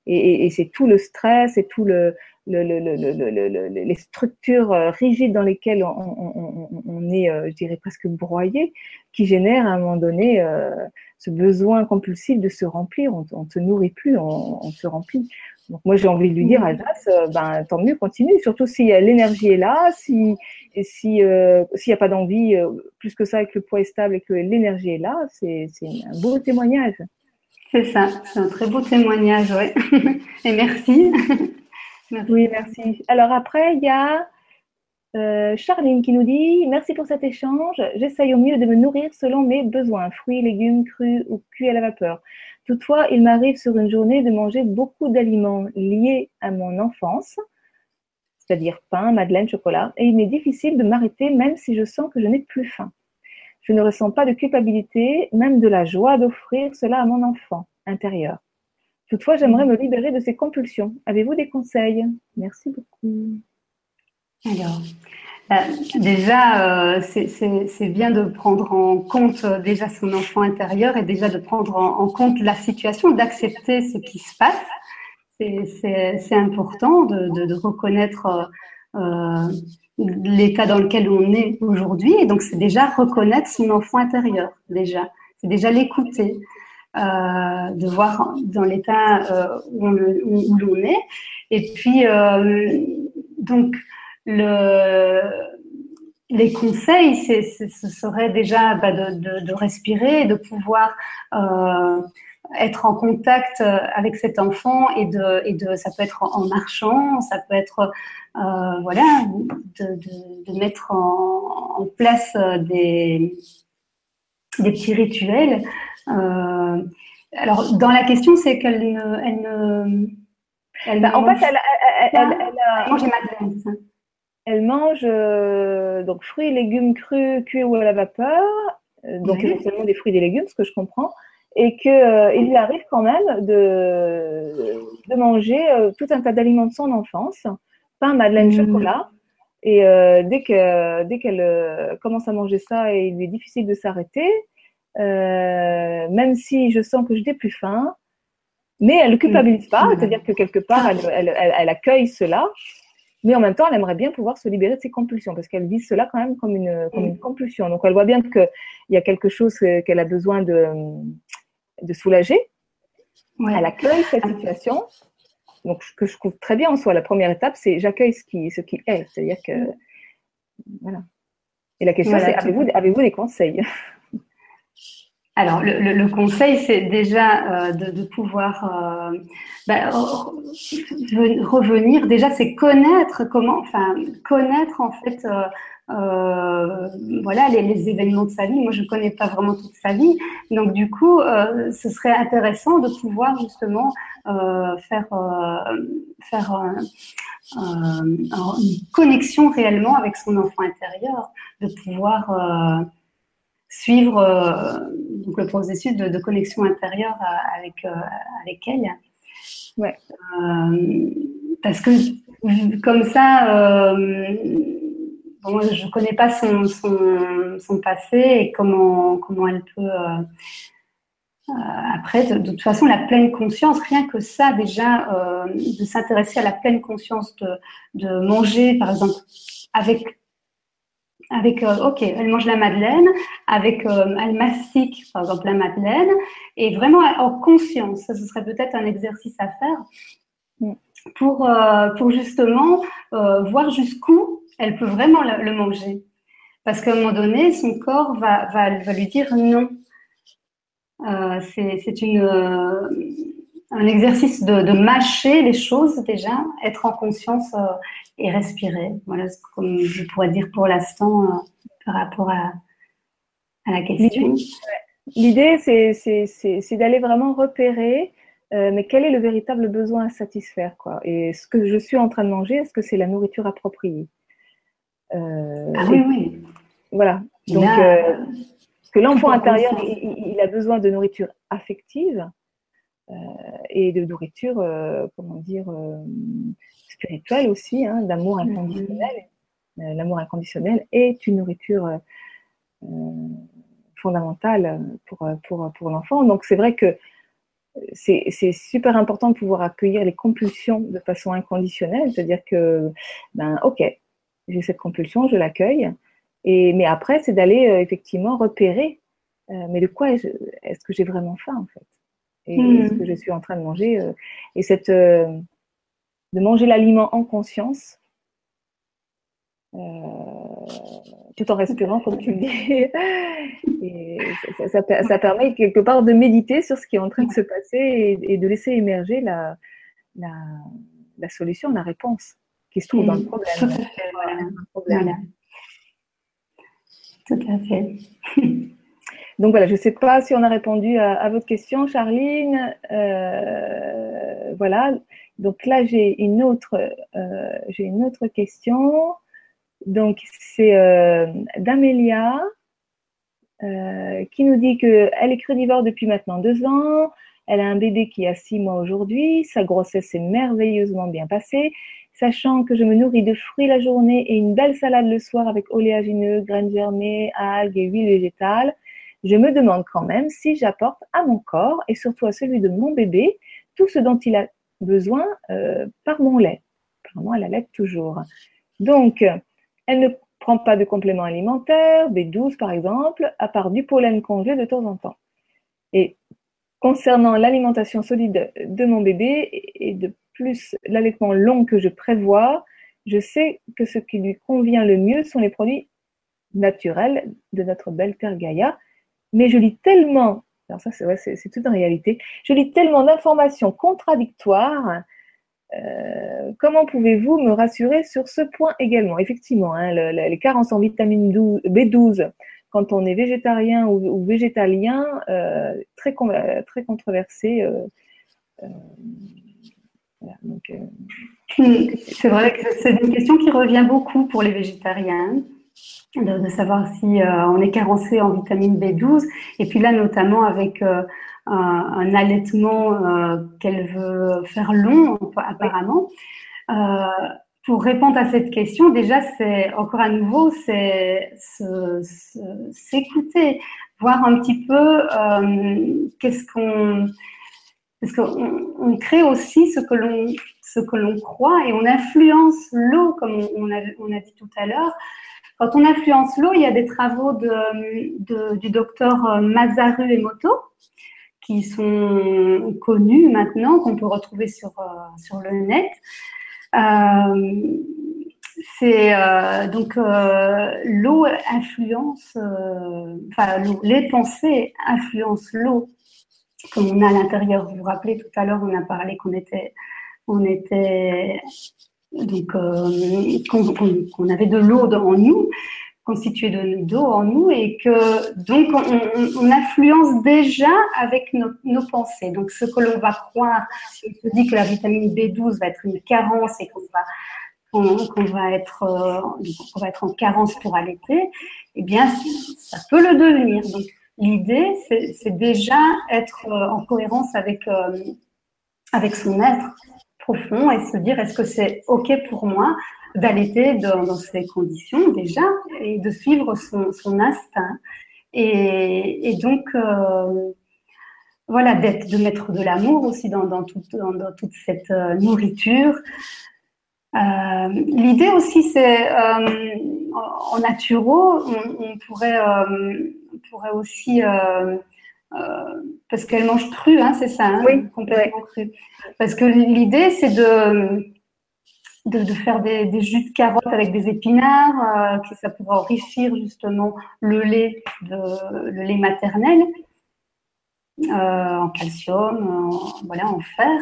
Et, c'est tout le stress et tout le, le, le, les structures rigides dans lesquelles on est, je dirais, presque broyé, qui génèrent à un moment donné ce besoin compulsif de se remplir. On ne se nourrit plus, on, se remplit. Donc moi j'ai envie de lui dire à Jas, euh, ben tant mieux, continue. Surtout si l'énergie est là, si et si euh, s'il n'y a pas d'envie euh, plus que ça et que le poids est stable et que l'énergie est là, c'est un beau témoignage. C'est ça, c'est un très beau témoignage, oui. <laughs> et merci. <laughs> merci. Oui, merci. Alors après il y a euh, Charline qui nous dit Merci pour cet échange. J'essaye au mieux de me nourrir selon mes besoins, fruits, légumes, crus ou cuits à la vapeur. Toutefois, il m'arrive sur une journée de manger beaucoup d'aliments liés à mon enfance, c'est-à-dire pain, madeleine, chocolat, et il m'est difficile de m'arrêter même si je sens que je n'ai plus faim. Je ne ressens pas de culpabilité, même de la joie d'offrir cela à mon enfant intérieur. Toutefois, j'aimerais me libérer de ces compulsions. Avez-vous des conseils? Merci beaucoup. Alors, euh, déjà, euh, c'est bien de prendre en compte euh, déjà son enfant intérieur et déjà de prendre en, compte la situation, d'accepter ce qui se passe. C'est important de, reconnaître l'état dans lequel on est aujourd'hui. Et donc, c'est déjà reconnaître son enfant intérieur, déjà. C'est déjà l'écouter, de voir dans l'état où, l'on est. Et puis, donc, le, les conseils, ce serait déjà bah, de, respirer, de pouvoir euh, être en contact avec cet enfant et de, et de ça peut être en marchant, ça peut être euh, voilà, de, mettre en, place des, des petits rituels. Euh, alors, dans la question, c'est qu'elle ne, elle ne, elle bah, en fait, elle, elle, elle, a elle mange euh, donc fruits et légumes crus, cuits ou à la vapeur, euh, donc essentiellement des fruits et des légumes, ce que je comprends, et qu'il euh, lui arrive quand même de, de manger tout un tas d'aliments de son enfance, pain, madeleine, mmh. chocolat. Et dès qu'elle dès commence à manger ça, et il lui est difficile de s'arrêter, même si je sens que je n'ai plus faim, mais elle ne culpabilise pas, c'est-à-dire que quelque part, elle, elle, elle accueille cela mais en même temps, elle aimerait bien pouvoir se libérer de ses compulsions parce qu'elle vit cela quand même comme une, comme une compulsion. Donc, elle voit bien qu'il y a quelque chose qu'elle a besoin de, de soulager. Elle accueille cette situation. Donc, ce que je trouve très bien en soi, la première étape, c'est j'accueille ce qui, ce qui est. C'est-à-dire que. Voilà. Et la question, c'est avez-vous avez des conseils? Alors, le, conseil, c'est déjà euh, de, pouvoir euh, bah, revenir. Déjà, c'est connaître comment, enfin, connaître en fait euh, voilà, les, événements de sa vie. Moi, je ne connais pas vraiment toute sa vie. Donc, du coup, ce serait intéressant de pouvoir justement faire, faire une connexion réellement avec son enfant intérieur, de pouvoir suivre donc le processus de, connexion intérieure avec, avec elle. Ouais. parce que comme ça, je ne connais pas son, son, passé et comment, comment elle peut. Euh, euh, après, de, toute façon, la pleine conscience, rien que ça, déjà, euh, de s'intéresser à la pleine conscience, de, de, manger, par exemple, avec. Avec, ok, elle mange la madeleine, avec, elle mastique, par exemple, la madeleine, et vraiment en conscience. Ça, ce serait peut-être un exercice à faire mm. pour, pour justement voir jusqu'où elle peut vraiment le, manger. Parce qu'à un moment donné, son corps va, va, va lui dire non. Euh, c'est euh, un exercice de, de, mâcher les choses déjà, être en conscience euh, et respirer. Voilà ce que je pourrais dire pour l'instant euh, par rapport à, à la question. L'idée, c'est d'aller vraiment repérer mais quel est le véritable besoin à satisfaire quoi Et ce que je suis en train de manger, est-ce que c'est la nourriture appropriée? Euh, ah oui, oui. Voilà. Donc, euh, que l'enfant intérieur, il, a besoin de nourriture affective euh, et de nourriture, comment dire, spirituelle aussi, hein, d'amour mm-hmm. inconditionnel. L'amour inconditionnel est une nourriture fondamentale pour, pour, pour l'enfant. Donc, c'est vrai que c'est super important de pouvoir accueillir les compulsions de façon inconditionnelle, c'est-à-dire que, ben, ok, j'ai cette compulsion, je l'accueille. Et, mais après, c'est d'aller euh, effectivement repérer, euh, mais de quoi est-ce que j'ai vraiment faim en fait? Et hmm. ce que je suis en train de manger euh, Et cette, de manger l'aliment en conscience, tout en respirant, comme tu le dis. <laughs> Et ça, ça, permet quelque part de méditer sur ce qui est en train de se passer et, de laisser émerger la, la, la solution, la réponse qui se trouve dans le mm. problème. Tout à fait, voilà. Tout à fait. <laughs> Donc voilà, je ne sais pas si on a répondu à, votre question, Charline. Euh, voilà. Donc là, j'ai une autre, euh, j'ai une autre question. Donc c'est euh, d'Amélia qui nous dit qu'elle est crédivore depuis maintenant deux ans. Elle a un bébé qui a six mois aujourd'hui. Sa grossesse s'est merveilleusement bien passée sachant que je me nourris de fruits la journée et une belle salade le soir avec oléagineux, graines germées, algues et huile végétale, je me demande quand même si j'apporte à mon corps et surtout à celui de mon bébé tout ce dont il a besoin euh, par mon lait. Apparemment, elle allait toujours. Donc, elle ne prend pas de compléments alimentaires, B12 par exemple, à part du pollen congelé de temps en temps. Et concernant l'alimentation solide de mon bébé et de plus l'allaitement long que je prévois, je sais que ce qui lui convient le mieux sont les produits naturels de notre belle terre Gaïa. Mais je lis tellement, alors ça c'est, toute une réalité, je lis tellement d'informations contradictoires. Euh, comment pouvez-vous me rassurer sur ce point également? Effectivement, hein, les carences en vitamine B12 quand on est végétarien ou, végétalien, euh, très, très controversé. Euh, hmm, c'est vrai que c'est une question qui revient beaucoup pour les végétariens. De, savoir si euh, on est carencé en vitamine B12 et puis là notamment avec euh, un, allaitement qu'elle veut faire long apparemment pour répondre à cette question déjà c'est encore à nouveau c'est s'écouter voir un petit peu qu'est-ce qu'on parce qu'on crée aussi ce que l'on ce que l'on croit et on influence l'eau, comme on a, dit tout à l'heure. Quand on influence l'eau, il y a des travaux du docteur Masaru Emoto qui sont connus maintenant, qu'on peut retrouver sur, euh, le net. Euh, c'est euh, donc l'eau influence, enfin les pensées influencent l'eau comme on a à l'intérieur. Vous vous rappelez tout à l'heure, on a parlé qu'on était, on était donc qu'on avait de l'eau en nous, constituée d'eau en nous, et que donc on, influence déjà avec nos, pensées. Donc ce que l'on va croire, si on se dit que la vitamine B12 va être une carence et qu'on va qu'on va être on va être en carence pour allaiter, eh bien ça peut le devenir. Donc l'idée c'est déjà être en cohérence avec avec son être profond et se dire est-ce que c'est OK pour moi d'allaiter dans, ces conditions déjà et de suivre son, instinct. Et, donc, euh, voilà, de mettre de l'amour aussi dans, dans, toute cette euh, nourriture. Euh, l'idée aussi, c'est en naturo, on, pourrait, pourrait aussi euh, parce qu'elle mange cru, hein, c'est ça, hein, oui, complètement cru. Parce que l'idée, c'est de, de, faire des, jus de carottes avec des épinards, euh, que ça pourra enrichir justement le lait, de, le lait maternel euh, en calcium, en, voilà, en fer.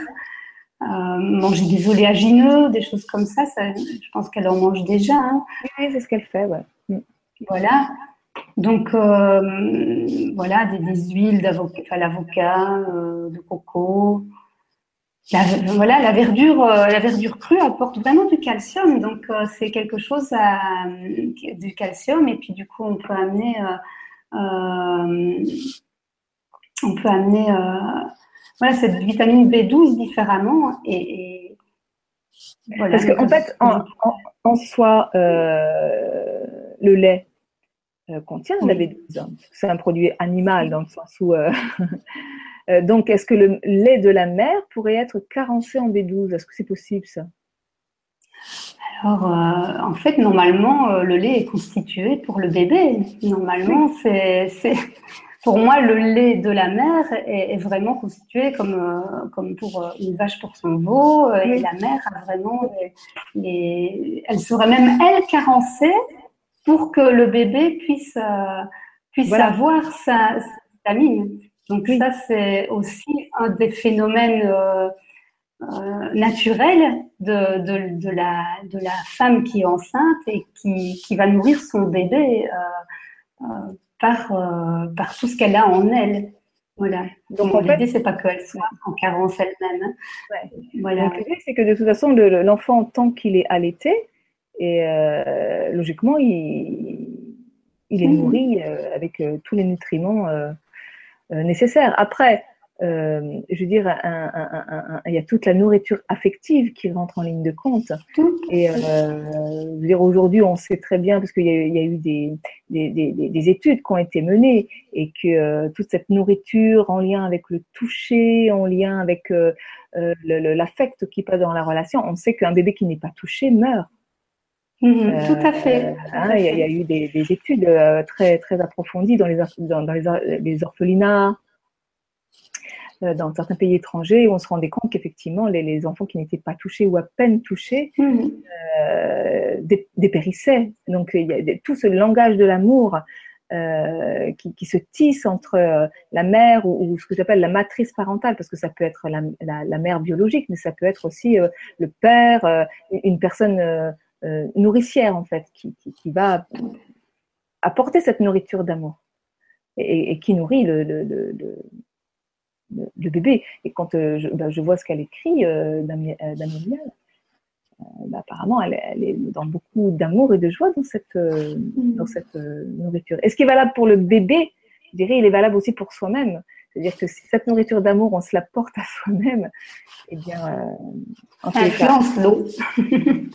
manger des oléagineux, des choses comme ça, je pense qu'elle en mange déjà. Hein. Oui, c'est ce qu'elle fait, ouais. Mm. Voilà. Donc euh, voilà, des, huiles d'avocat, l'avocat, euh, de coco. voilà, la verdure, euh, la verdure crue apporte vraiment du calcium, donc c'est quelque chose à, du calcium et puis du coup on peut amener, on peut amener, voilà cette vitamine B12 différemment et, voilà. Parce qu'en fait, en, en soi, le lait euh, contient la B12. C'est un produit animal dans le sens où. Euh, <laughs> euh, donc, est-ce que le lait de la mère pourrait être carencé en B12 Est-ce que c'est possible ça? Alors, en fait, normalement, le lait est constitué pour le bébé. Normalement, c'est, pour moi, le lait de la mère est, vraiment constitué comme, comme pour une vache pour son veau. Et la mère a vraiment, elle serait même elle carencée pour que le bébé puisse, euh, puisse avoir sa, vitamine. Donc ça, c'est aussi un des phénomènes euh, euh, naturels de, de, de, la, de la femme qui est enceinte et qui, qui va nourrir son bébé par, par tout ce qu'elle a en elle. Voilà. Donc, l'idée, c'est pas qu'elle soit en carence elle-même. Hein. Voilà. l'idée, c'est que de toute façon, l'enfant, tant qu'il est allaité, et euh, logiquement, il, il est nourri euh, avec euh, tous les nutriments nécessaires. Après, je veux dire, il y a toute la nourriture affective qui rentre en ligne de compte. Et je veux dire, aujourd'hui, on sait très bien, parce qu'il y, y, a eu des, des, des, des, études qui ont été menées, et que toute cette nourriture en lien avec le toucher, en lien avec l'affect qui passe dans la relation, on sait qu'un bébé qui n'est pas touché meurt. Mhm, tout à fait. Hein, il, y a, eu des, études euh, très, très approfondies dans les, dans, les, orphelinats, euh, dans certains pays étrangers, où on se rendait compte qu'effectivement, les, enfants qui n'étaient pas touchés ou à peine touchés euh, dépérissaient. Donc, il y a tout ce langage de l'amour qui, se tisse entre la mère ou, ce que j'appelle la matrice parentale, parce que ça peut être la, mère biologique, mais ça peut être aussi le père, une personne euh, nourricière en fait, qui, qui, va apporter cette nourriture d'amour et, qui nourrit le, le, le, le, bébé. Et quand euh, je, ben, je, vois ce qu'elle écrit, euh, euh bah, apparemment, elle, elle, est dans beaucoup d'amour et de joie dans cette, mm. dans cette nourriture. Et ce qui est valable pour le bébé, je dirais, il est valable aussi pour soi-même. C'est-à-dire que si cette nourriture d'amour, on se la porte à soi-même, eh bien, en influence l'eau. <laughs>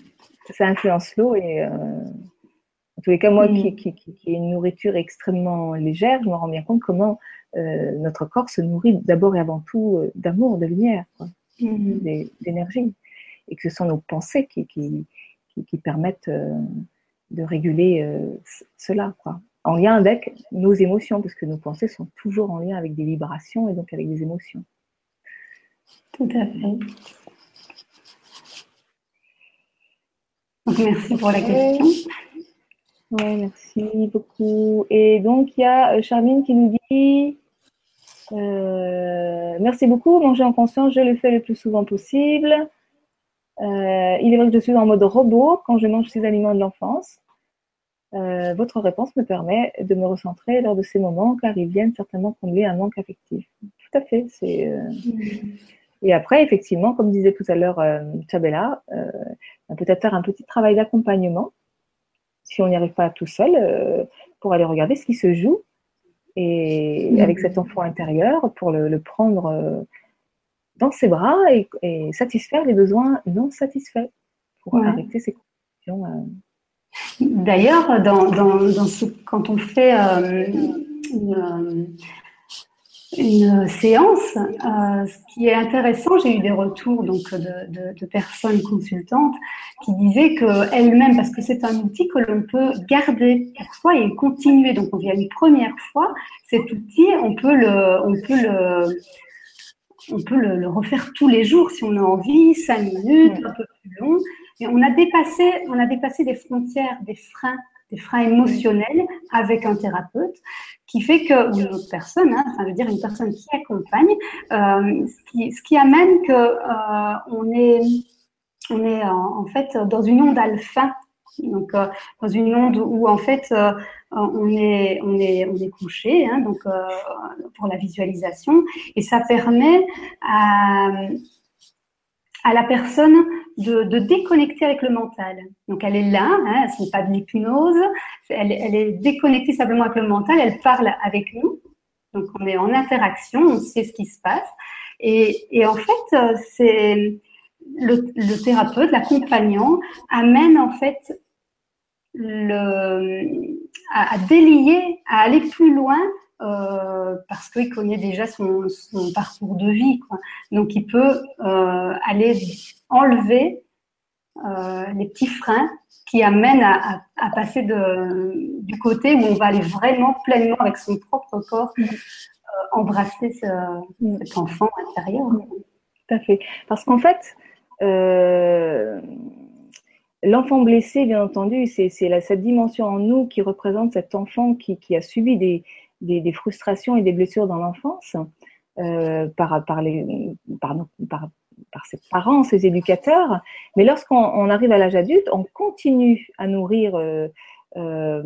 ça influence l'eau et euh, en tous les cas, moi qui, qui, qui, ai une nourriture extrêmement légère, je me rends bien compte comment euh, notre corps se nourrit d'abord et avant tout euh, d'amour, de lumière, mm. d'énergie. Et que ce sont nos pensées qui, qui, permettent de réguler cela, quoi. en lien avec nos émotions, parce que nos pensées sont toujours en lien avec des vibrations et donc avec des émotions. Tout à fait. Merci pour la question. Oui, merci beaucoup. Et donc, il y a euh, Charmine qui nous dit euh, Merci beaucoup, manger en conscience, je le fais le plus souvent possible. il est vrai que je suis en mode robot quand je mange ces aliments de l'enfance. votre réponse me permet de me recentrer lors de ces moments car ils viennent certainement combler un manque affectif. Tout à fait. C'est, mm. Et après, effectivement, comme disait tout à l'heure Chabella, peut-être faire un petit travail d'accompagnement si on n'y arrive pas tout seul, pour aller regarder ce qui se joue et avec cet enfant intérieur pour le, prendre euh, dans ses bras et, satisfaire les besoins non satisfaits pour arrêter ces conditions. Euh. D'ailleurs, dans, quand on fait euh, une, une séance. Euh, ce qui est intéressant, j'ai eu des retours donc de, personnes consultantes qui disaient qu'elles-mêmes, parce que c'est un outil que l'on peut garder parfois et continuer. Donc, on vient une première fois, cet outil, on peut le, on peut le, on peut le refaire tous les jours si on a envie, cinq minutes, un peu plus long. Et on a dépassé, on a dépassé des frontières, des freins des freins émotionnels avec un thérapeute qui fait que, ou une autre personne, hein, je veux dire une personne qui accompagne, euh, ce, qui, amène que euh, on est, on est en, fait dans une onde alpha, donc euh, dans une onde où en fait euh, on est, on est, on est couché, hein, donc euh, pour la visualisation, et ça permet à la personne de, déconnecter avec le mental. Donc elle est là, hein, ce n'est pas de l'hypnose, elle, est déconnectée simplement avec le mental, elle parle avec nous. Donc on est en interaction, on sait ce qui se passe. Et, en fait, c'est le, thérapeute, l'accompagnant, amène en fait le, à délier, à aller plus loin euh, parce qu'il connaît déjà son, parcours de vie. Quoi. Donc, il peut euh, aller enlever euh, les petits freins qui amènent à, passer de, du côté où on va aller vraiment pleinement avec son propre corps mm. embrasser mm. cet enfant intérieur. Mm. Tout à fait. Parce qu'en fait, L'enfant blessé, bien entendu, c'est cette dimension en nous qui représente cet enfant qui, qui a subi des, des, frustrations et des blessures dans l'enfance euh, par, par, les, par, par, ses parents, ses éducateurs. Mais lorsqu'on arrive à l'âge adulte, on continue à nourrir euh, euh,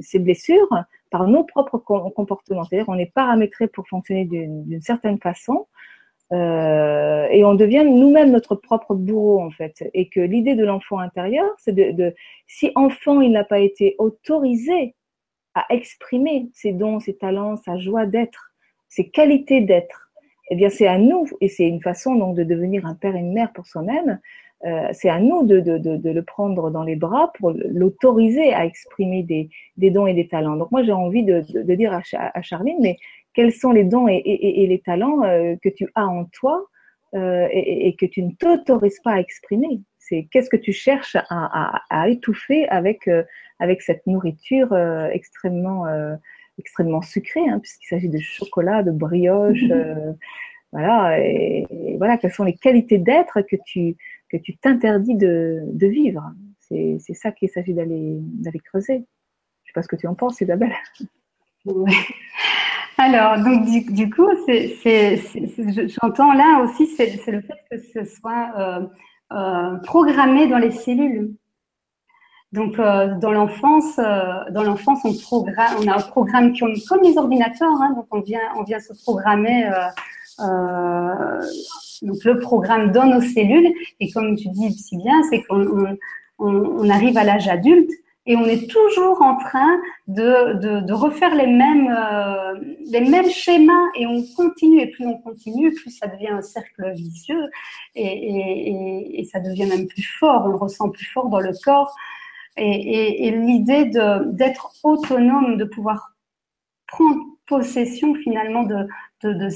ces blessures par nos propres comportements. C'est-à-dire on est paramétré pour fonctionner d'une certaine façon. Et on devient nous-mêmes notre propre bourreau en fait. Et que l'idée de l'enfant intérieur, c'est de, de, si enfant il n'a pas été autorisé à exprimer ses dons, ses talents, sa joie d'être, ses qualités d'être, eh bien c'est à nous, et c'est une façon donc de devenir un père et une mère pour soi-même, euh, c'est à nous de, de, le prendre dans les bras pour l'autoriser à exprimer des, dons et des talents. Donc moi j'ai envie de, dire à, à, Charline, mais quels sont les dons et, les talents euh, que tu as en toi euh, et, que tu ne t'autorises pas à exprimer? C'est qu'est-ce que tu cherches à, à, à étouffer avec euh, avec cette nourriture euh, extrêmement, euh, extrêmement sucrée, hein, puisqu'il s'agit de chocolat, de brioche. Euh, voilà, et, voilà, quelles sont les qualités d'être que tu que tu t'interdis de, de, vivre. C'est ça qu'il s'agit d'aller d'aller creuser. Je ne sais pas ce que tu en penses, Isabelle. Alors, donc du, coup, j'entends là aussi, c'est le fait que ce soit programmé dans les cellules. Donc, euh, dans l'enfance, euh, on a un programme qui, comme les ordinateurs, hein, donc on vient, on vient se programmer. Euh, donc, le programme dans nos cellules. Et comme tu dis si bien, c'est qu'on on, on, arrive à l'âge adulte et on est toujours en train de, de, refaire les mêmes, les mêmes schémas et on continue et plus on continue, plus ça devient un cercle vicieux et, et, ça devient même plus fort. On le ressent plus fort dans le corps. Et, l'idée d'être autonome, de pouvoir prendre possession finalement de, de, de,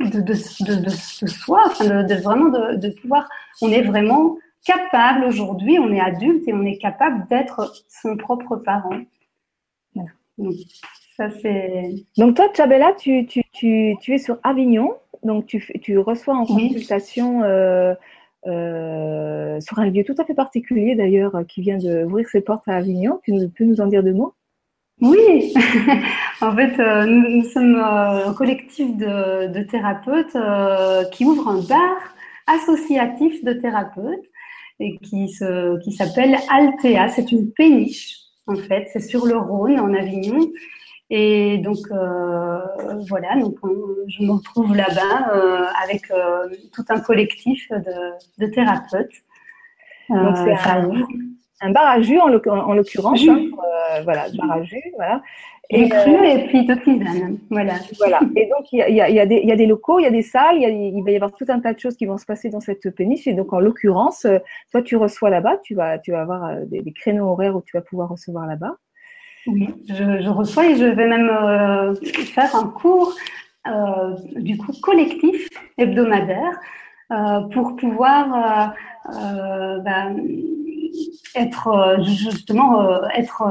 de, de, soi, enfin de, vraiment de, pouvoir, on est vraiment capable aujourd'hui, on est adulte et on est capable d'être son propre parent. Donc, ça c'est. Donc toi, Chabella, tu, tu, tu, tu, es sur Avignon, donc tu, tu reçois en consultation euh, euh, sur un lieu tout à fait particulier d'ailleurs qui vient d'ouvrir ses portes à Avignon. Tu peux nous en dire deux mots? Oui, <laughs> en fait, euh, nous, sommes un collectif de, thérapeutes qui ouvre un bar associatif de thérapeutes et qui se, qui s'appelle Altea. C'est une péniche en fait, c'est sur le Rhône en Avignon. Et donc euh, voilà, donc je me retrouve là-bas euh, avec euh, tout un collectif de, de thérapeutes. donc c'est un, un, bar à jus en l'occurrence, hein, voilà, bar à jus, voilà. Et, cru et puis de tisane, voilà. Voilà. Et donc il y a, y, a, y, a des, y a, des locaux, il y a des salles, il va y avoir tout un tas de choses qui vont se passer dans cette péniche. Et donc en l'occurrence, toi tu reçois là-bas, tu vas, tu vas avoir des, des créneaux horaires où tu vas pouvoir recevoir là-bas. Oui, je, je, reçois et je vais même euh, faire un cours euh, du coup collectif hebdomadaire euh, pour pouvoir euh, ben, être justement être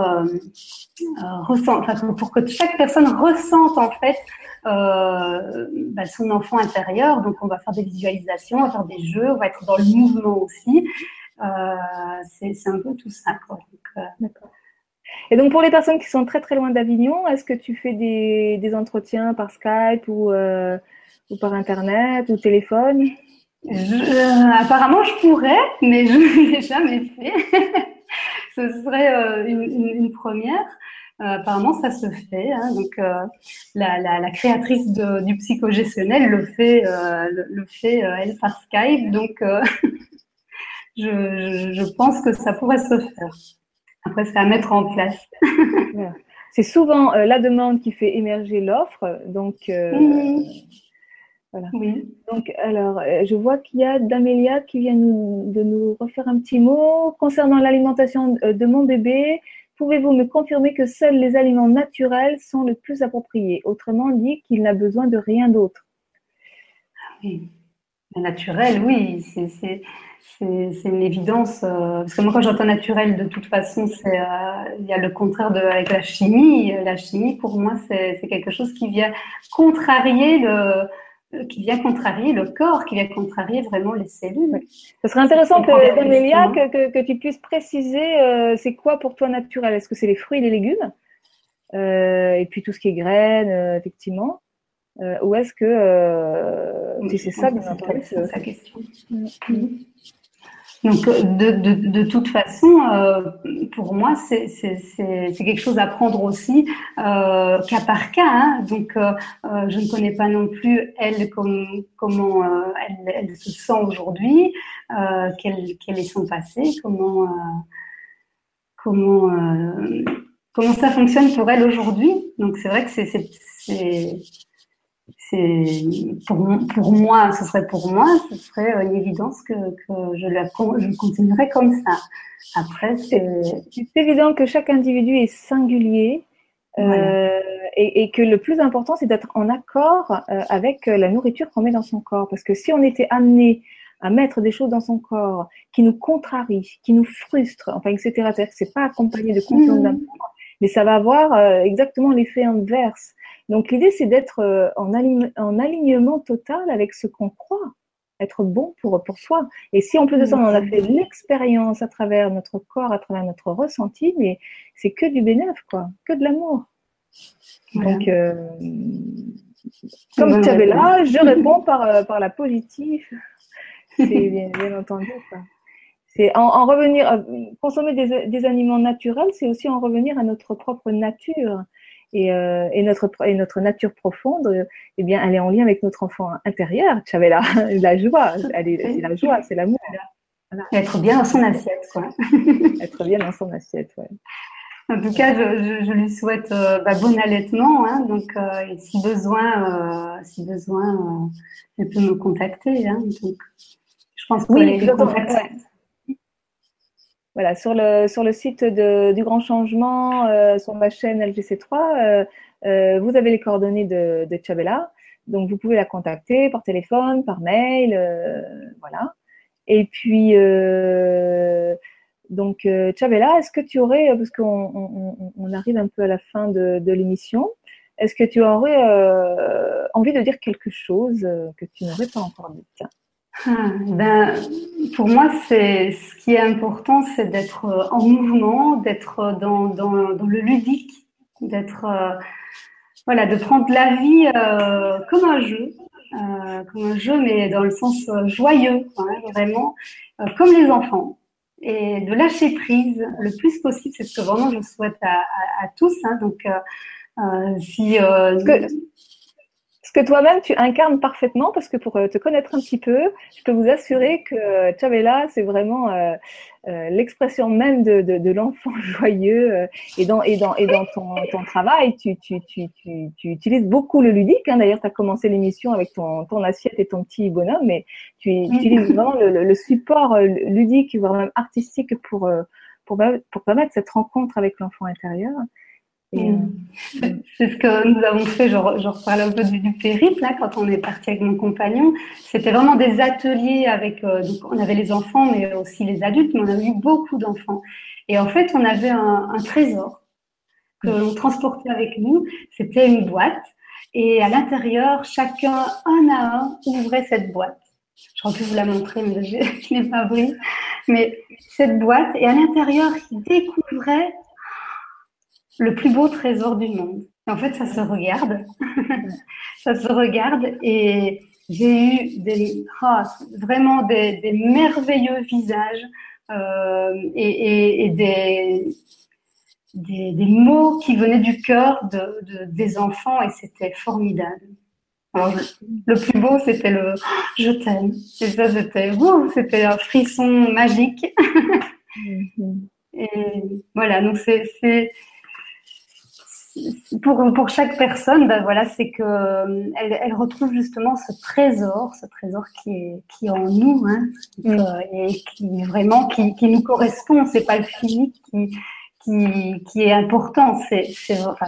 ressent, enfin, pour que chaque personne ressente en fait ben, son enfant intérieur. Donc on va faire des visualisations, on va faire des jeux, on va être dans le mouvement aussi. c'est un peu tout ça. Et donc, pour les personnes qui sont très très loin d'Avignon, est-ce que tu fais des, entretiens par Skype euh, ou, par Internet ou téléphone? Euh, Apparemment, je pourrais, mais je <laughs> ne l'ai jamais fait. <laughs> Ce serait euh, une, une, première. apparemment, ça se fait. Hein, donc, la, la, la, créatrice de, du psychogestionnel le fait, le, le, fait elle par Skype. Donc, <laughs> je, je pense que ça pourrait se faire. Après, c'est à mettre en place. c'est souvent euh, la demande qui fait émerger l'offre. Donc, euh, voilà. Oui. Donc, alors, euh, je vois qu'il y a d'Amélia qui vient nous, de nous refaire un petit mot. Concernant l'alimentation de mon bébé, pouvez-vous me confirmer que seuls les aliments naturels sont le plus appropriés? Autrement dit, qu'il n'a besoin de rien d'autre. Oui. Naturel, oui. C'est une évidence. Euh, parce que moi, quand j'entends naturel, de toute façon, euh, il y a le contraire de avec la chimie. La chimie, pour moi, c'est quelque chose qui vient contrarier le qui vient contrarier le corps, qui vient contrarier vraiment les cellules. Ce serait intéressant que, que, que, tu puisses préciser euh, c'est quoi pour toi naturel? Est-ce que c'est les fruits et les légumes? Et puis tout ce qui est graines, effectivement ou est-ce que si c'est ça, c'est sa question. Mm. Mm. Donc, de, de, de toute façon, euh, pour moi, c'est quelque chose à prendre aussi euh, cas par cas. Hein. Donc, euh, euh, je ne connais pas non plus elle comme, comment euh, elle, elle, se sent aujourd'hui, euh, quel, quel, est son passé, comment comment comment ça fonctionne pour elle aujourd'hui. Donc, c'est vrai que c'est pour, pour moi, ce serait pour moi, ce serait une évidence que, que je, la, je continuerai comme ça. Après, c'est évident que chaque individu est singulier. Euh, et, et, que le plus important, c'est d'être en accord euh, avec la nourriture qu'on met dans son corps. Parce que si on était amené à mettre des choses dans son corps qui nous contrarient, qui nous frustrent, enfin, etc., c'est-à-dire que c'est pas accompagné de confiance mmh. d'amour, mais ça va avoir euh, exactement l'effet inverse. Donc l'idée, c'est d'être euh, en, en, alignement total avec ce qu'on croit être bon pour, pour soi. Et si en plus de ça, on en a fait l'expérience à travers notre corps, à travers notre ressenti, mais c'est que du bénéfice, quoi, que de l'amour. Donc, euh, comme tu avais là, je <laughs> réponds par, euh, par la positive. C'est bien, bien, entendu. C'est en, en, revenir, consommer des, des aliments naturels, c'est aussi en revenir à notre propre nature. Et, euh, et, notre, et notre nature profonde, euh, eh bien, elle est en lien avec notre enfant intérieur. Chavela, <laughs> la joie, c'est la joie, c'est l'amour. Être bien dans son assiette, quoi. <laughs> Être bien dans son assiette, ouais. En tout cas, je, je, lui souhaite euh, bah, bon allaitement. Hein, donc, euh, et si besoin, euh, si besoin, elle peut me contacter. Hein, donc, je pense que oui, les, les contacts, voilà, sur le, sur le site du Grand Changement, euh, sur ma chaîne LGC3, euh, euh, vous avez les coordonnées de, de Chabella. Donc, vous pouvez la contacter par téléphone, par mail, voilà. Et puis, donc, Chabella, est-ce que tu aurais, parce qu'on on, on, arrive un peu à la fin de l'émission, est-ce que tu aurais envie de dire quelque chose que tu n'aurais pas encore dit? Ah, ben, pour moi, c'est ce qui est important, c'est d'être euh, en mouvement, d'être dans, dans, dans, le ludique, d'être euh, voilà, de prendre la vie euh, comme un jeu, comme un jeu, mais dans le sens joyeux, hein, vraiment, comme les enfants et de lâcher prise le plus possible. C'est ce que vraiment je souhaite à, tous. Hein. Donc, euh, euh, si euh, ce que toi-même tu incarnes parfaitement, parce que pour te connaître un petit peu, je peux vous assurer que Chavela, c'est vraiment l'expression même de, de, de l'enfant <laughs> joyeux. et dans, et dans, et dans ton, ton travail, tu, tu, tu, tu, utilises beaucoup le ludique. Hein. D'ailleurs, tu as commencé l'émission avec ton, ton assiette et ton petit bonhomme, mais tu utilises vraiment le, le, support ludique, voire même artistique pour, pour, pour permettre cette rencontre avec l'enfant intérieur. Mm. Euh, c'est ce que nous avons fait, je, reparle un peu du, du, périple, là, quand on est parti avec mon compagnon. C'était vraiment des ateliers avec, euh, donc on avait les enfants, mais aussi les adultes, mais on avait eu beaucoup d'enfants. Et en fait, on avait un, un trésor que mm. l'on transportait avec nous. C'était une boîte. Et à l'intérieur, chacun, un à un, ouvrait cette boîte. J'aurais pu vous la montrer, mais je <laughs> ne l'ai pas pris. Mais cette boîte, et à l'intérieur, il découvrait le plus beau trésor du monde. En fait, ça se regarde. <laughs> ça se regarde et j'ai eu des, oh, vraiment des, merveilleux visages euh, et, des, des, mots qui venaient du cœur de, des enfants et c'était formidable. le plus beau, c'était le je t'aime. Et ça, c'était c'était un frisson magique. <laughs> Mm-hmm. et voilà, donc c'est pour, pour chaque personne, ben voilà, c'est que euh, elle, elle, retrouve justement ce trésor, ce trésor qui est, qui est en nous, hein, mm. euh, et qui vraiment qui, qui nous correspond. C'est pas le physique qui, qui, qui est important, c'est, c'est enfin,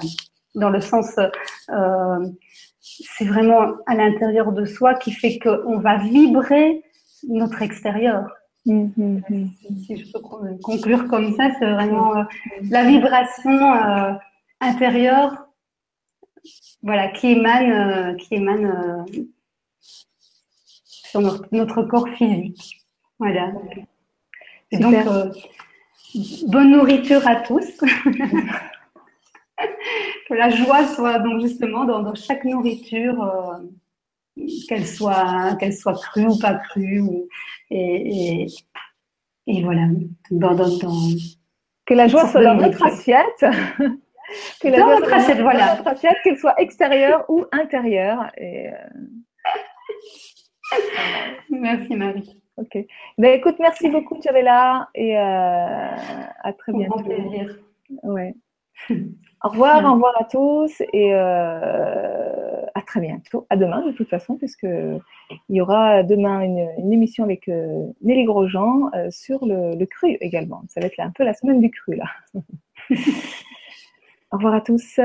dans le sens, euh, c'est vraiment à l'intérieur de soi qui fait qu'on va vibrer notre extérieur. Mm-hmm. Si je peux conclure comme ça, c'est vraiment euh, la vibration. Euh, intérieur, voilà, qui émane, euh, qui émane euh, sur notre, corps physique. Voilà. Et donc, euh, bonne nourriture à tous. <laughs> que la joie soit donc justement dans, chaque nourriture, qu'elle soit, qu'elle soit crue ou pas crue, et, voilà. que la joie soit dans notre assiette. <laughs> que la dans notre assiette, voilà. qu'elle soit extérieure ou intérieure. Et, euh, <laughs> Merci Marie. Ok. Ben, écoute, merci beaucoup Chavela et euh, à très bientôt. Grand plaisir. Ouais. <laughs> Au revoir, au revoir à tous et euh, à très bientôt. À demain de toute façon, puisque il y aura demain une, émission avec Nelly Grosjean sur le, le, cru également. Ça va être un peu la semaine du cru là. <laughs> Au revoir à tous.